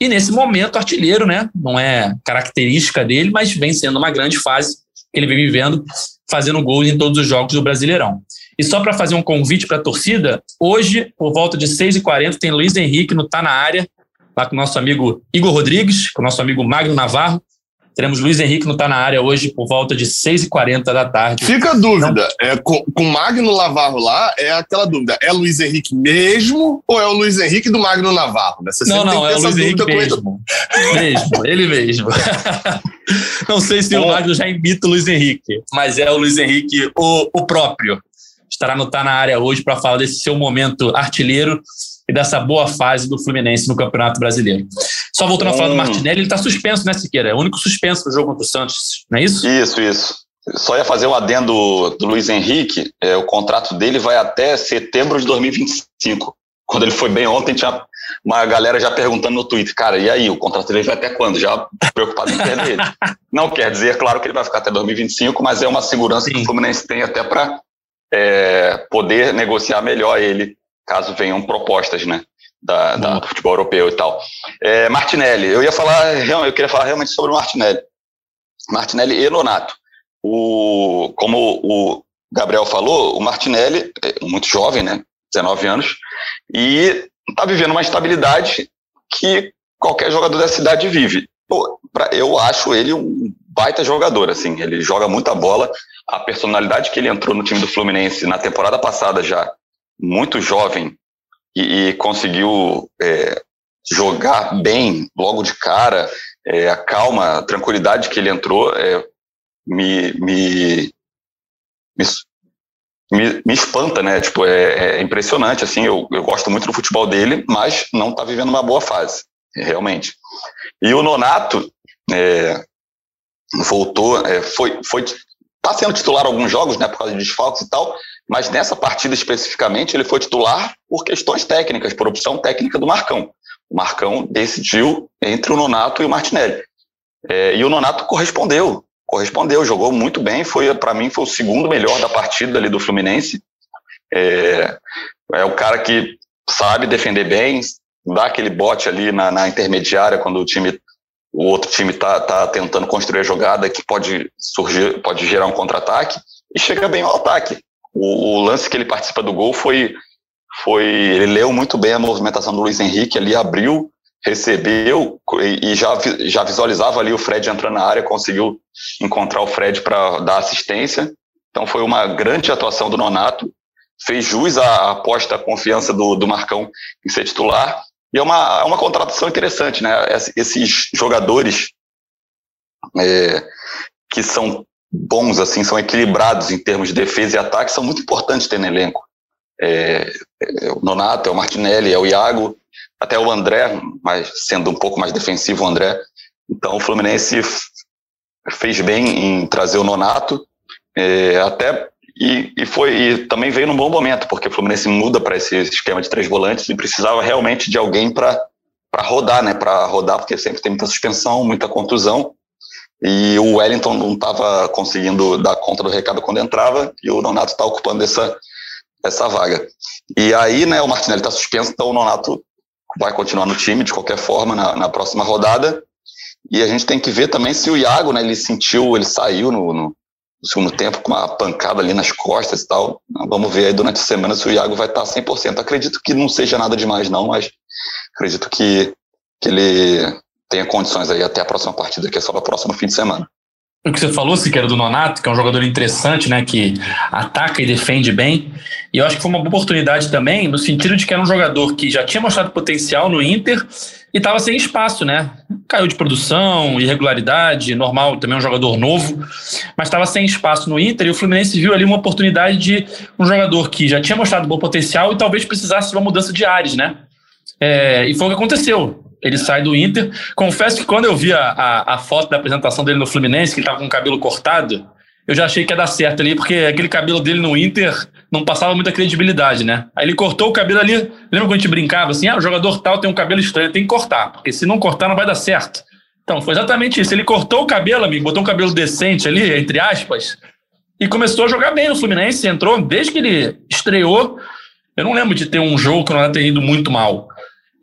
E nesse momento, artilheiro, né? Não é característica dele, mas vem sendo uma grande fase que ele vem vivendo, fazendo gols em todos os jogos do Brasileirão. E só para fazer um convite para a torcida, hoje, por volta de 6h40, tem Luiz Henrique no Tá na Área, lá com o nosso amigo Igor Rodrigues, com o nosso amigo Magno Navarro, Teremos Luiz Henrique no Tá Na Área hoje por volta de 6h40 da tarde. Fica a dúvida, é, com, com Magno Navarro lá, é aquela dúvida, é Luiz Henrique mesmo ou é o Luiz Henrique do Magno Navarro? Né? não, não, é o Luiz Henrique mesmo. mesmo, ele mesmo. [laughs] não sei se o Magno já imita o Luiz Henrique, mas é o Luiz Henrique o, o próprio. Estará no Tá Na Área hoje para falar desse seu momento artilheiro e dessa boa fase do Fluminense no Campeonato Brasileiro. Só voltando hum. a falar do Martinelli, ele está suspenso, né, Siqueira? É o único suspenso do jogo contra o Santos, não é isso? Isso, isso. Só ia fazer o um adendo do Luiz Henrique, é, o contrato dele vai até setembro de 2025. Quando ele foi bem ontem, tinha uma galera já perguntando no Twitter, cara, e aí, o contrato dele vai até quando? Já preocupado em perder ele. [laughs] Não quer dizer, claro, que ele vai ficar até 2025, mas é uma segurança Sim. que o Fluminense tem até para é, poder negociar melhor ele caso venham propostas, né? Da, da, futebol europeu e tal. É, Martinelli, eu ia falar, eu queria falar realmente sobre o Martinelli. Martinelli e Nonato. O, como o Gabriel falou, o Martinelli é muito jovem, né? 19 anos, e está vivendo uma estabilidade que qualquer jogador da cidade vive. Pô, pra, eu acho ele um baita jogador, assim, ele joga muita bola. A personalidade que ele entrou no time do Fluminense na temporada passada já muito jovem e, e conseguiu é, jogar bem logo de cara, é, a calma, a tranquilidade que ele entrou é, me, me, me, me, me espanta, né? Tipo, é, é, impressionante, assim, eu, eu gosto muito do futebol dele, mas não está vivendo uma boa fase, realmente. E o Nonato é, voltou, é, foi, foi, tá sendo titular alguns jogos, né, por causa de desfalques e tal, mas nessa partida especificamente ele foi titular por questões técnicas, por opção técnica do Marcão. O Marcão decidiu entre o Nonato e o Martinelli. É, e o Nonato correspondeu, correspondeu, jogou muito bem, foi para mim foi o segundo melhor da partida ali do Fluminense. É, é o cara que sabe defender bem, dá aquele bote ali na, na intermediária quando o time o outro time está tá tentando construir a jogada que pode surgir, pode gerar um contra-ataque e chega bem ao ataque. O, o, lance que ele participa do gol foi, foi ele leu muito bem a movimentação do Luiz Henrique ali, abriu, recebeu e, e já, já visualizava ali o Fred entrando na área, conseguiu encontrar o Fred para dar assistência. Então foi uma grande atuação do Nonato, fez jus à aposta, à confiança do, do Marcão em ser titular e é uma, é uma contratação interessante, né? Esses jogadores é, que são bons, assim, são equilibrados em termos de defesa e ataque, são muito importantes ter no elenco. É, é o Nonato, é o Martinelli, é o Iago, até o André, mas sendo um pouco mais defensivo o André. Então o Fluminense fez bem em trazer o Nonato, é, até e, e, foi, e também veio num bom momento, porque o Fluminense muda para esse esquema de três volantes e precisava realmente de alguém para rodar, né? Para rodar, porque sempre tem muita suspensão, muita contusão. E o Wellington não estava conseguindo dar conta do recado quando entrava, e o Nonato está ocupando essa, essa vaga. E aí, né, o Martinelli está suspenso, então o Nonato vai continuar no time de qualquer forma na, na próxima rodada. E a gente tem que ver também se o Iago, né, ele sentiu, ele saiu no, no no segundo tempo com uma pancada ali nas costas e tal. Vamos ver aí durante a semana se o Iago vai estar 100%. Acredito que não seja nada demais não, mas acredito que, que ele tenha condições aí até a próxima partida, que é só para o próximo fim de semana. O que você falou, Siqueira, do Nonato, que é um jogador interessante, né, que ataca e defende bem. E eu acho que foi uma boa oportunidade também, no sentido de que era um jogador que já tinha mostrado potencial no Inter e estava sem espaço, né? Caiu de produção, irregularidade, normal, também é um jogador novo, mas estava sem espaço no Inter e o Fluminense viu ali uma oportunidade de um jogador que já tinha mostrado bom potencial e talvez precisasse de uma mudança de ares, né? É, e foi o que aconteceu. Ele sai do Inter. Confesso que quando eu vi a, a, a foto da apresentação dele no Fluminense, que ele estava com o cabelo cortado, eu já achei que ia dar certo ali, porque aquele cabelo dele no Inter não passava muita credibilidade, né? Aí ele cortou o cabelo ali. Lembra quando a gente brincava assim? Ah, o jogador tal tem um cabelo estranho, tem que cortar, porque se não cortar não vai dar certo. Então, foi exatamente isso. Ele cortou o cabelo, amigo, botou um cabelo decente ali, entre aspas, e começou a jogar bem no Fluminense. Entrou, desde que ele estreou, eu não lembro de ter um jogo que não tenha ido muito mal.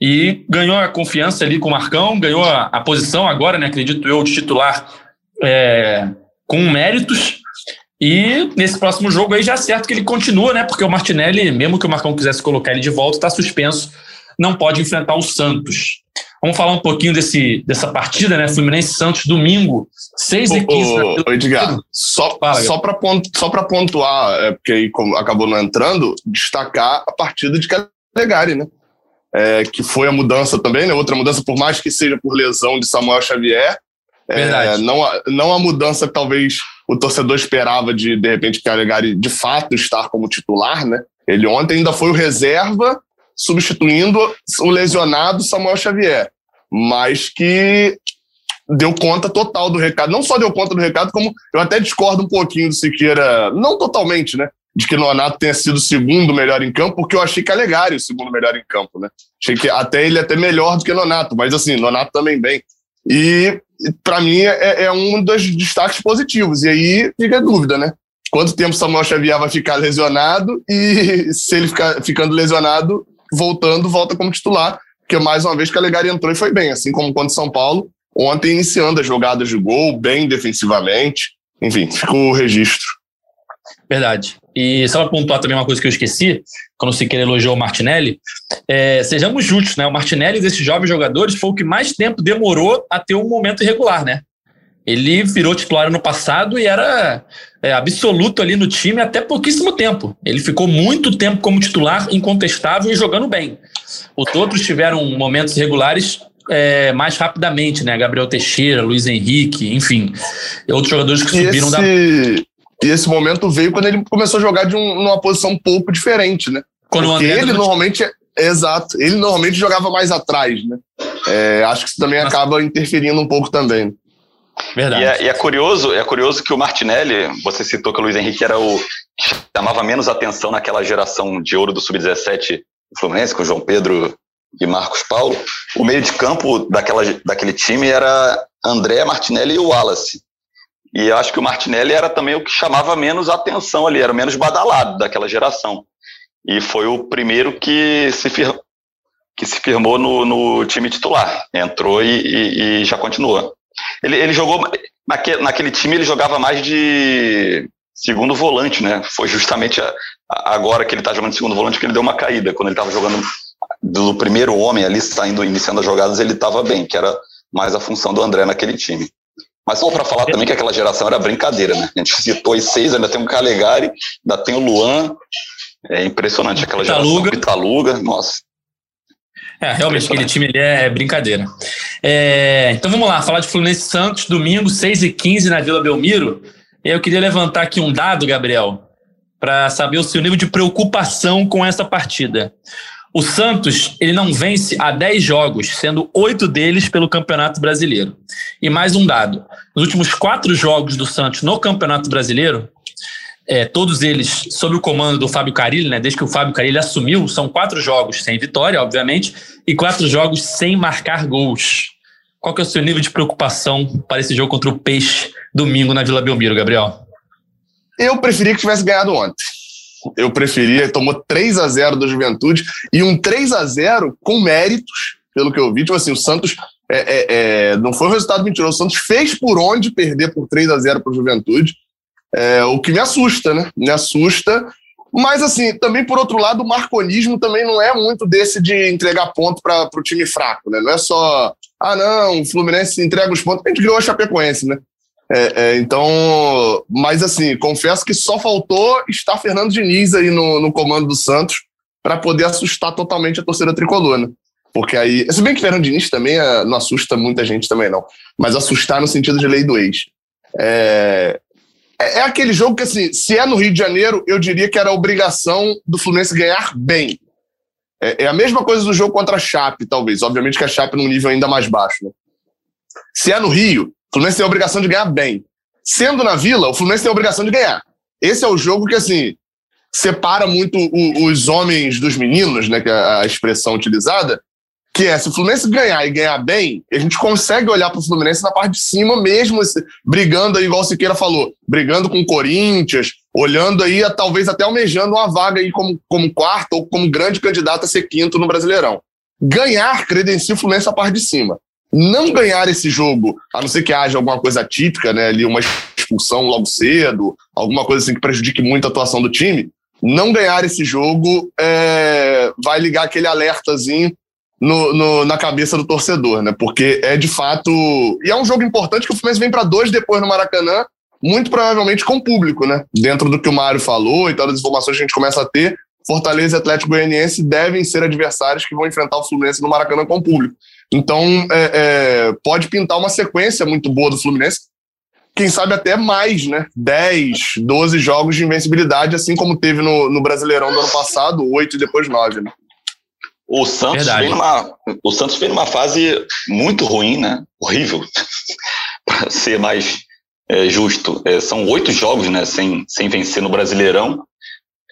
E ganhou a confiança ali com o Marcão, ganhou a, a posição agora, né? Acredito eu, de titular. É, com méritos. E nesse próximo jogo aí já é certo que ele continua, né? Porque o Martinelli, mesmo que o Marcão quisesse colocar ele de volta, está suspenso, não pode enfrentar o Santos. Vamos falar um pouquinho desse, dessa partida, né? Fluminense Santos, domingo, 6 e 15. Ô, ô, Edgar, só, só para pontuar, é, porque aí acabou não entrando, destacar a partida de Calegari, né? É, que foi a mudança também, né? Outra mudança, por mais que seja por lesão de Samuel Xavier, é, não, não a mudança que talvez o torcedor esperava de, de repente, Calegari de fato estar como titular, né? Ele ontem ainda foi o reserva, substituindo o lesionado Samuel Xavier, mas que deu conta total do recado. Não só deu conta do recado, como eu até discordo um pouquinho do Siqueira, não totalmente, né? De que Nonato tenha sido o segundo melhor em campo, porque eu achei Calegari o segundo melhor em campo, né? Achei que até ele é até melhor do que Nonato, mas assim, Nonato também bem. E para mim, é, é, um dos destaques positivos. E aí fica a dúvida, né? Quanto tempo Samuel Xavier vai ficar lesionado e [laughs] se ele ficar ficando lesionado, voltando, volta como titular, porque mais uma vez Calegari entrou e foi bem, assim como contra São Paulo, ontem iniciando as jogadas de gol, bem defensivamente. Enfim, ficou o registro. Verdade. E só para pontuar também uma coisa que eu esqueci, quando o Siqueira elogiou o Martinelli, é, sejamos justos, né? O Martinelli desses jovens jogadores foi o que mais tempo demorou a ter um momento irregular, né? Ele virou titular no passado e era é, absoluto ali no time até pouquíssimo tempo. Ele ficou muito tempo como titular, incontestável e jogando bem. Os outros tiveram momentos irregulares é, mais rapidamente, né? Gabriel Teixeira, Luiz Henrique, enfim, outros jogadores que subiram esse, da. E esse momento veio quando ele começou a jogar de um, numa posição um pouco diferente, né? Quando Porque ele normalmente. É, exato. Ele normalmente jogava mais atrás, né? É, acho que isso também acaba interferindo um pouco também. Verdade. E é, e é, curioso, é curioso que o Martinelli, você citou que o Luiz Henrique era o que chamava menos atenção naquela geração de ouro do Sub-17 do Fluminense, com João Pedro e Marcos Paulo. O meio de campo daquela, daquele time era André, Martinelli e o Wallace. E acho que o Martinelli era também o que chamava menos atenção ali, era o menos badalado daquela geração. E foi o primeiro que se, fir, que se firmou no, no time titular. Entrou e, e, e já continua. Ele, ele jogou. Naquele, naquele time ele jogava mais de segundo volante, né? Foi justamente a, a, agora que ele está jogando de segundo volante que ele deu uma caída. Quando ele estava jogando do primeiro homem ali, saindo, iniciando as jogadas, ele estava bem, que era mais a função do André naquele time. Mas só para falar também que aquela geração era brincadeira, né? A gente citou os seis, ainda tem o Calegari, ainda tem o Luan. É impressionante aquela geração. Pitaluga, nossa. É, realmente, aquele time ali é brincadeira. É, então vamos lá, falar de Fluminense Santos, domingo, 6h15 na Vila Belmiro. Eu queria levantar aqui um dado, Gabriel, para saber o seu nível de preocupação com essa partida. O Santos, ele não vence há 10 jogos, sendo oito deles pelo Campeonato Brasileiro. E mais um dado: nos últimos quatro jogos do Santos no Campeonato Brasileiro, é, todos eles sob o comando do Fábio Carilli, né? Desde que o Fábio Carilli assumiu, são quatro jogos sem vitória, obviamente, e quatro jogos sem marcar gols. Qual que é o seu nível de preocupação para esse jogo contra o Peixe domingo na Vila Belmiro, Gabriel? Eu preferia que tivesse ganhado ontem. Eu preferia, tomou 3 a 0 do Juventude e um 3 a 0 com méritos, pelo que eu vi. Tipo assim, o Santos é, é, é, não foi um resultado mentiroso. O Santos fez por onde perder por 3 a 0 para o Juventude. É, o que me assusta, né? Me assusta. Mas, assim, também por outro lado, o marconismo também não é muito desse de entregar ponto para o time fraco, né? Não é só, ah, não, o Fluminense entrega os pontos. A gente criou a Chapecoense, né? É, é, então, mas assim, confesso que só faltou estar Fernando Diniz aí no, no comando do Santos para poder assustar totalmente a torcida tricolor, né? Porque aí, se bem que Fernando Diniz também é, não assusta muita gente também não, mas assustar no sentido de lei do ex. É, é, é, aquele jogo que, assim, se é no Rio de Janeiro, eu diria que era obrigação do Fluminense ganhar bem. É, é, a mesma coisa do jogo contra a Chape, talvez. Obviamente que a Chape num nível ainda mais baixo. Né? Se é no Rio, Fluminense tem a obrigação de ganhar bem. Sendo na Vila, o Fluminense tem a obrigação de ganhar. Esse é o jogo que, assim, separa muito o, os homens dos meninos, né, que é a expressão utilizada, que é, se o Fluminense ganhar e ganhar bem, a gente consegue olhar para o Fluminense na parte de cima mesmo, brigando aí, igual o Siqueira falou, brigando com o Corinthians, olhando aí, talvez até almejando uma vaga aí como, como quarto ou como grande candidato a ser quinto no Brasileirão. Ganhar credencia o Fluminense na parte de cima. Não ganhar esse jogo, a não ser que haja alguma coisa típica, né, ali uma expulsão logo cedo, alguma coisa assim que prejudique muito a atuação do time, não ganhar esse jogo é, vai ligar aquele alertazinho no, no, na cabeça do torcedor, né? Porque é de fato. E é um jogo importante que o Fluminense vem para dois depois no Maracanã, muito provavelmente com público, né? Dentro do que o Mário falou e todas as informações que a gente começa a ter, Fortaleza e Atlético Goianiense devem ser adversários que vão enfrentar o Fluminense no Maracanã com público. Então, é, é, pode pintar uma sequência muito boa do Fluminense. Quem sabe até mais, né? 10, 12 jogos de invencibilidade, assim como teve no, no Brasileirão do ano passado, 8 e depois 9, né? O Santos, vem numa, o Santos vem numa fase muito ruim, né? Horrível, [laughs] para ser mais é, justo. É, são oito jogos né, sem, sem vencer no Brasileirão.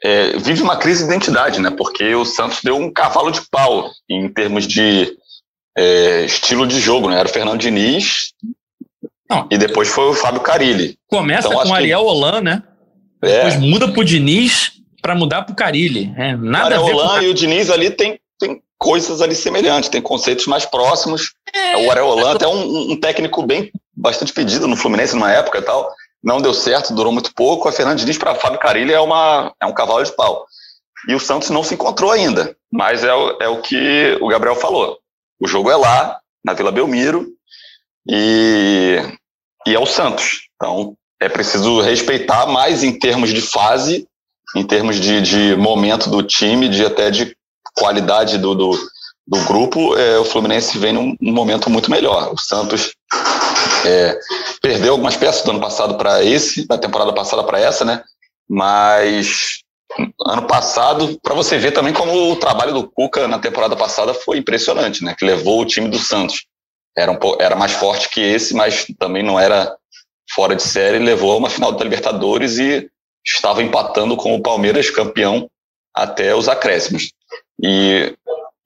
É, vive uma crise de identidade, né? Porque o Santos deu um cavalo de pau em termos de é, estilo de jogo, né? Era o Fernando Diniz Não. e depois foi o Fábio Carilli. Começa então, com o Ariel que... Holan, né? É. Depois muda pro Diniz para mudar pro Carilli. É, nada o Ariel Holan com... e o Diniz ali tem tem coisas ali semelhantes, tem conceitos mais próximos. É, o Areolan é um, um, técnico bem bastante pedido no Fluminense numa época e tal. Não deu certo, durou muito pouco. A Fernando Diniz para Fábio Carilli é, uma, é um cavalo de pau. E o Santos não se encontrou ainda, mas é, o, é o que o Gabriel falou. O jogo é lá, na Vila Belmiro, e, e é o Santos. Então é preciso respeitar mais em termos de fase, em termos de, de momento do time, de até de qualidade do, do, do grupo, é, o Fluminense vem num, num, momento muito melhor. O Santos É, perdeu algumas peças do ano passado para esse, da temporada passada para essa, né? Mas ano passado, para você ver também como o trabalho do Cuca na temporada passada foi impressionante, né? Que levou o time do Santos. Era, um, era mais forte que esse, mas também não era fora de série, levou a uma final da Libertadores e estava empatando com o Palmeiras campeão até os acréscimos. E,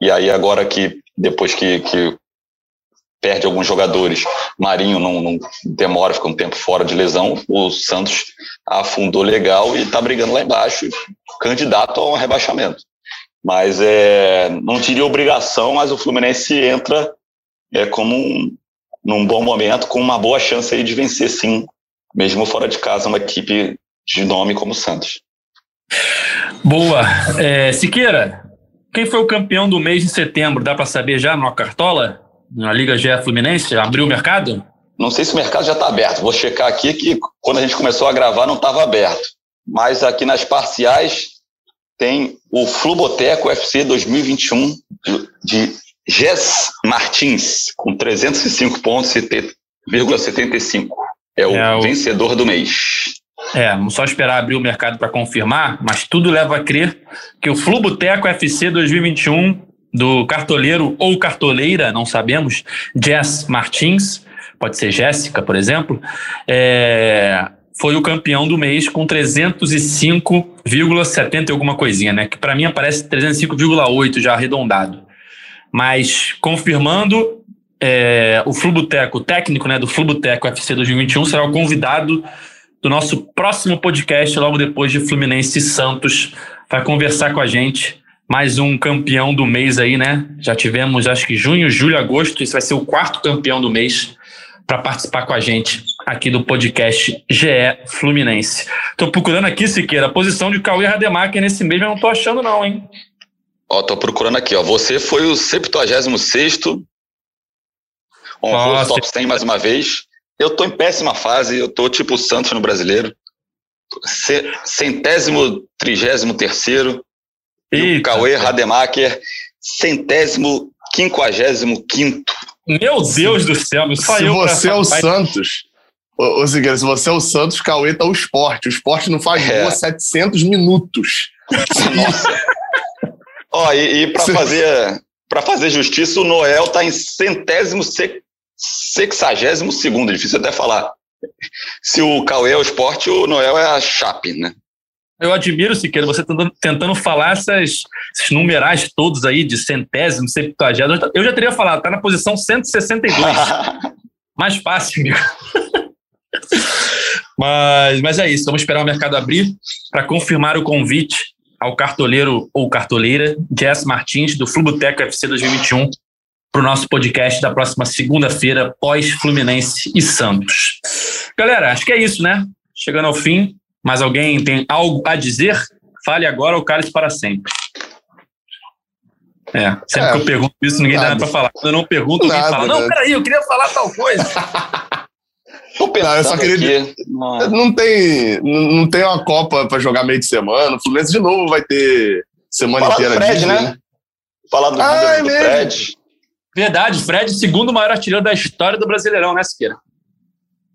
e aí agora que depois que, que perde alguns jogadores, Marinho não, não, demora, fica um tempo fora de lesão, o Santos afundou legal e está brigando lá embaixo, candidato a um rebaixamento. Mas é, não teria obrigação, mas o Fluminense entra é, como um, num bom momento, com uma boa chance aí de vencer, sim, mesmo fora de casa, uma equipe de nome como o Santos. Boa. É, Siqueira, quem foi o campeão do mês de setembro? Dá para saber já na Cartola? Na Liga GE Fluminense? Abriu o mercado? Não sei se o mercado já está aberto. Vou checar aqui que quando a gente começou a gravar não estava aberto. Mas aqui nas parciais tem o Fluboteco FC 2021 de Jess Martins, com 305 pontos e 75. É o, é o vencedor do mês. É, vamos só esperar abrir o mercado para confirmar, mas tudo leva a crer que o Fluboteco FC 2021 do cartoleiro ou cartoleira, não sabemos, Jess Martins, pode ser Jéssica, por exemplo, é, foi o campeão do mês com 305,70 alguma coisinha, né? Que para mim aparece 305,8 já arredondado. Mas confirmando, é, o Fluboteco, o técnico né, do Fluboteco FC 2021 será o convidado do nosso próximo podcast, logo depois de Fluminense e Santos, vai conversar com a gente. Mais um campeão do mês aí, né? Já tivemos, acho que junho, julho, agosto. Esse vai ser o quarto campeão do mês para participar com a gente aqui do podcast GE Fluminense. Estou procurando aqui, Siqueira, a posição de Cauê Rademacher nesse mês, mas não estou achando não, hein? Ó, tô procurando aqui, ó. Você foi o 76 honrou o top 100 mais uma vez. Eu tô em péssima fase, eu tô tipo o Santos no brasileiro. Centésimo, trigésimo terceiro. E o Cauê Rademacher, centésimo, quinquagésimo quinto. Meu Deus do céu, só Se você é o Santos, ô, ô Zigueira, se você é o Santos, Cauê tá o esporte. O esporte não faz é. 700 minutos. Nossa. Ó, e, e para fazer para fazer justiça, o Noel tá em centésimo sexagésimo segundo, difícil até falar. Se o Cauê é o esporte, o Noel é a Chape, né? Eu admiro, Siqueira, você tentando, tentando falar essas, esses numerais todos aí de centésimo, septuagésimo. Eu já teria falado, tá na posição 162. [laughs] Mais fácil, amigo. [laughs] mas, mas é isso, vamos esperar o mercado abrir para confirmar o convite ao cartoleiro ou cartoleira Jess Martins, do Fluboteco FC 2021, para o nosso podcast da próxima segunda-feira, pós-Fluminense e Santos. Galera, acho que é isso, né? Chegando ao fim, mais alguém tem algo a dizer? Fale agora ou cale para sempre. É, sempre é, que eu pergunto isso, ninguém nada. dá para falar. Quando eu não pergunto, nada, ninguém fala, não, peraí, eu queria falar tal coisa. [laughs] Pensando não, eu só queria. Aqui. Não tem, não tem uma Copa para jogar meio de semana. O Fluminense de novo vai ter semana Fala inteira. Do Fred, né? Falar do, ah, é do Fred. Verdade, Fred, segundo maior artilheiro da história do Brasileirão, né, Siqueira?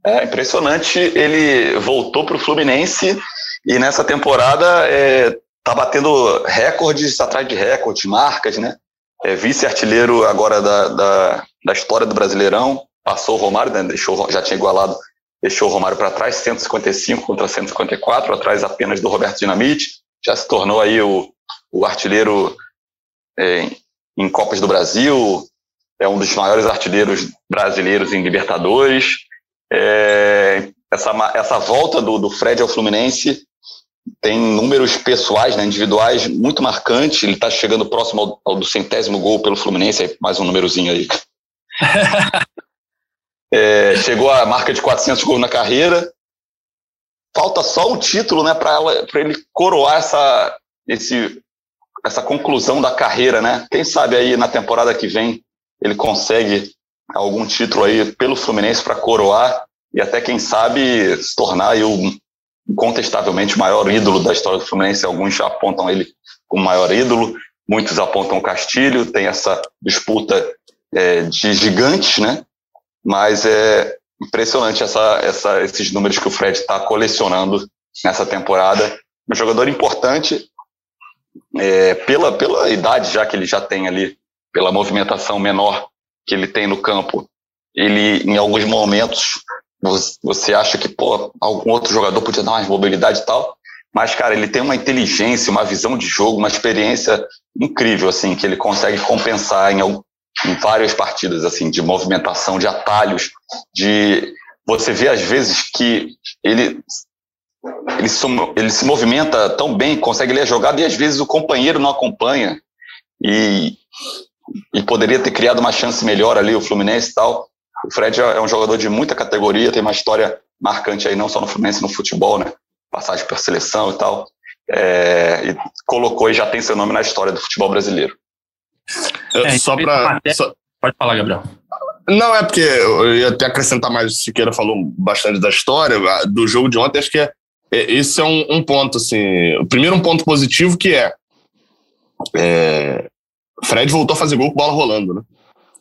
É impressionante. Ele voltou para o Fluminense e nessa temporada é, tá batendo recordes atrás de recordes, marcas, né? É vice-artilheiro agora da, da, da história do Brasileirão passou o Romário, né, deixou, já tinha igualado, deixou o Romário para trás, 155 contra 154, atrás apenas do Roberto Dinamite, já se tornou aí o, o artilheiro é, em Copas do Brasil, é um dos maiores artilheiros brasileiros em Libertadores. É, essa, essa volta do, do Fred ao Fluminense tem números pessoais, né, individuais, muito marcantes. Ele está chegando próximo ao, ao, do centésimo gol pelo Fluminense, mais um númerozinho aí. [laughs] É, chegou à marca de 400 gols na carreira. Falta só um título né, para ele coroar essa, esse, essa conclusão da carreira. Né? Quem sabe aí na temporada que vem ele consegue algum título aí pelo Fluminense para coroar e até quem sabe se tornar o incontestavelmente maior ídolo da história do Fluminense. Alguns já apontam ele como maior ídolo, muitos apontam o Castilho, tem essa disputa é, de gigantes, né? Mas é, impressionante essa, essa, esses números que o Fred está colecionando nessa temporada. Um jogador importante é, pela, pela idade já que ele já tem ali, pela movimentação menor que ele tem no campo. Ele, em alguns momentos, você acha que pô, algum outro jogador podia dar mais mobilidade e tal, mas, cara, ele tem uma inteligência, uma visão de jogo, uma experiência incrível, assim, que ele consegue compensar em, em várias partidas, assim, de movimentação, de atalhos, de você vê às vezes que ele ele se, ele se movimenta tão bem, consegue ler a jogada e às vezes o companheiro não acompanha e, e poderia ter criado uma chance melhor ali, o Fluminense e tal. O Fred é um jogador de muita categoria, tem uma história marcante aí, não só no Fluminense, no futebol, né? Passagem pela seleção e tal. É, e colocou e já tem seu nome na história do futebol brasileiro. É, só para. Só... Pode falar, Gabriel. Não, é porque eu ia até acrescentar mais, o Siqueira falou bastante da história, do jogo de ontem, acho que é, é esse é um, um, ponto, assim, o primeiro um ponto positivo que é, é, Fred voltou a fazer gol com bola rolando, né?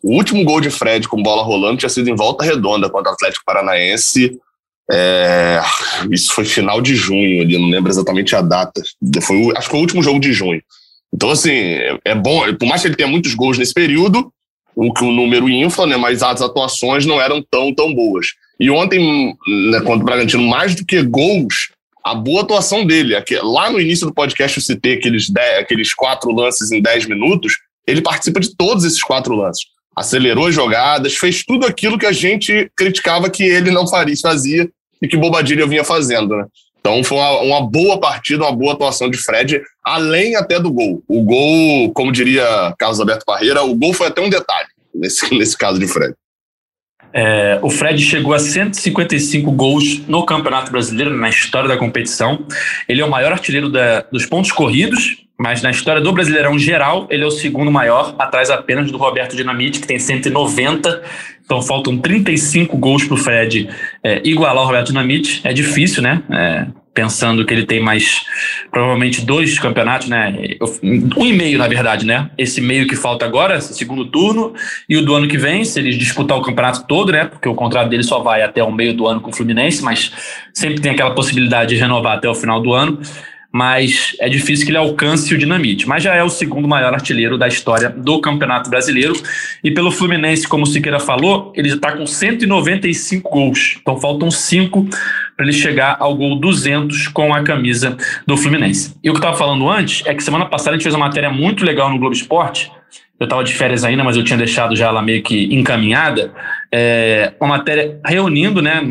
O último gol de Fred com bola rolando tinha sido em volta redonda contra o Atlético Paranaense, é, isso foi final de junho, ali, não lembro exatamente a data, foi, acho que foi o último jogo de junho. Então, assim, é, bom, por mais que ele tenha muitos gols nesse período, o que o número infla, né, mas as atuações não eram tão, tão boas. E ontem, né, contra o Bragantino, mais do que gols, a boa atuação dele. Lá no início do podcast eu citei aqueles, dez, aqueles quatro lances em 10 minutos, ele participa de todos esses quatro lances. Acelerou as jogadas, fez tudo aquilo que a gente criticava que ele não faria, fazia e que Bobadilha vinha fazendo, né? Então foi uma, uma, boa partida, uma boa atuação de Fred, além até do gol. O gol, como diria Carlos Alberto Parreira, o gol foi até um detalhe nesse, [laughs] nesse caso de Fred. É, o Fred chegou a 155 gols no Campeonato Brasileiro, na história da competição. Ele é o maior artilheiro da, dos pontos corridos, mas na história do Brasileirão geral, ele é o segundo maior, atrás apenas do Roberto Dinamite, que tem 190. Então faltam 35 gols para o Fred é, igualar o Roberto Dinamite. É difícil, né? É, pensando que ele tem mais provavelmente dois campeonatos, né? Um e meio, na verdade, né? Esse meio que falta agora, esse segundo turno, e o do ano que vem, se ele disputar o campeonato todo, né? Porque o contrato dele só vai até o meio do ano com o Fluminense, mas sempre tem aquela possibilidade de renovar até o final do ano mas é difícil que ele alcance o Dinamite. Mas já é o segundo maior artilheiro da história do Campeonato Brasileiro. E pelo Fluminense, como o Siqueira falou, ele está com 195 gols. Então faltam cinco para ele chegar ao gol 200 com a camisa do Fluminense. E o que eu estava falando antes é que semana passada a gente fez uma matéria muito legal no Globo Esporte eu estava de férias ainda, mas eu tinha deixado já ela meio que encaminhada, é, uma matéria reunindo, né,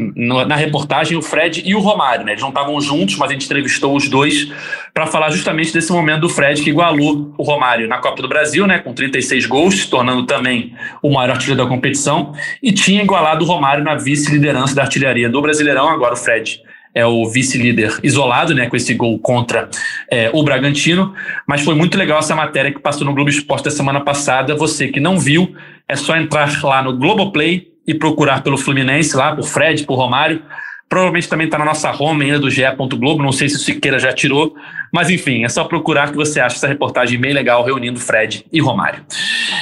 na reportagem, o Fred e o Romário, né, eles não estavam juntos, mas a gente entrevistou os dois para falar justamente desse momento do Fred que igualou o Romário na Copa do Brasil, né, com 36 gols, tornando também o maior artilheiro da competição, e tinha igualado o Romário na vice-liderança da artilharia do Brasileirão, agora o Fred é o vice-líder isolado, né, com esse gol contra é, o Bragantino. Mas foi muito legal essa matéria que passou no Globo Esporte da semana passada. Você que não viu, é só entrar lá no Globoplay e procurar pelo Fluminense, lá por Fred, por Romário. Provavelmente também está na nossa home ainda do GE. Globo, não sei se o Siqueira já tirou, mas enfim, é só procurar que você acha essa reportagem bem legal reunindo Fred e Romário.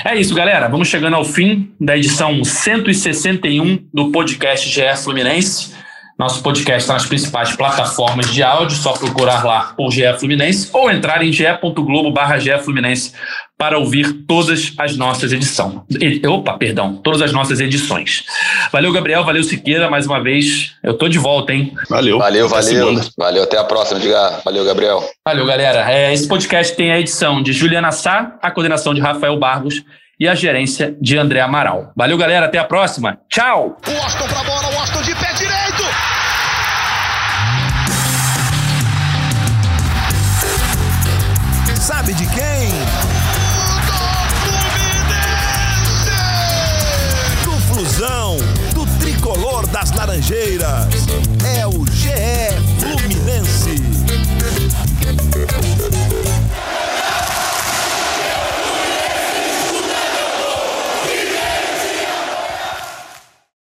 É isso, galera. Vamos chegando ao fim da edição 161 do podcast GE Fluminense. Nosso podcast está nas principais plataformas de áudio, só procurar lá por GE Fluminense ou entrar em ge.globo barra Fluminense para ouvir todas as nossas edições. Opa, perdão, todas as nossas edições. Valeu, Gabriel, valeu, Siqueira, mais uma vez. Eu tô de volta, hein? Valeu. Valeu, valeu. Valeu, até a próxima, diga. Valeu, Gabriel. Valeu, galera. É, esse podcast tem a edição de Juliana Sá, a coordenação de Rafael Barros e a gerência de André Amaral. Valeu, galera, até a próxima. Tchau!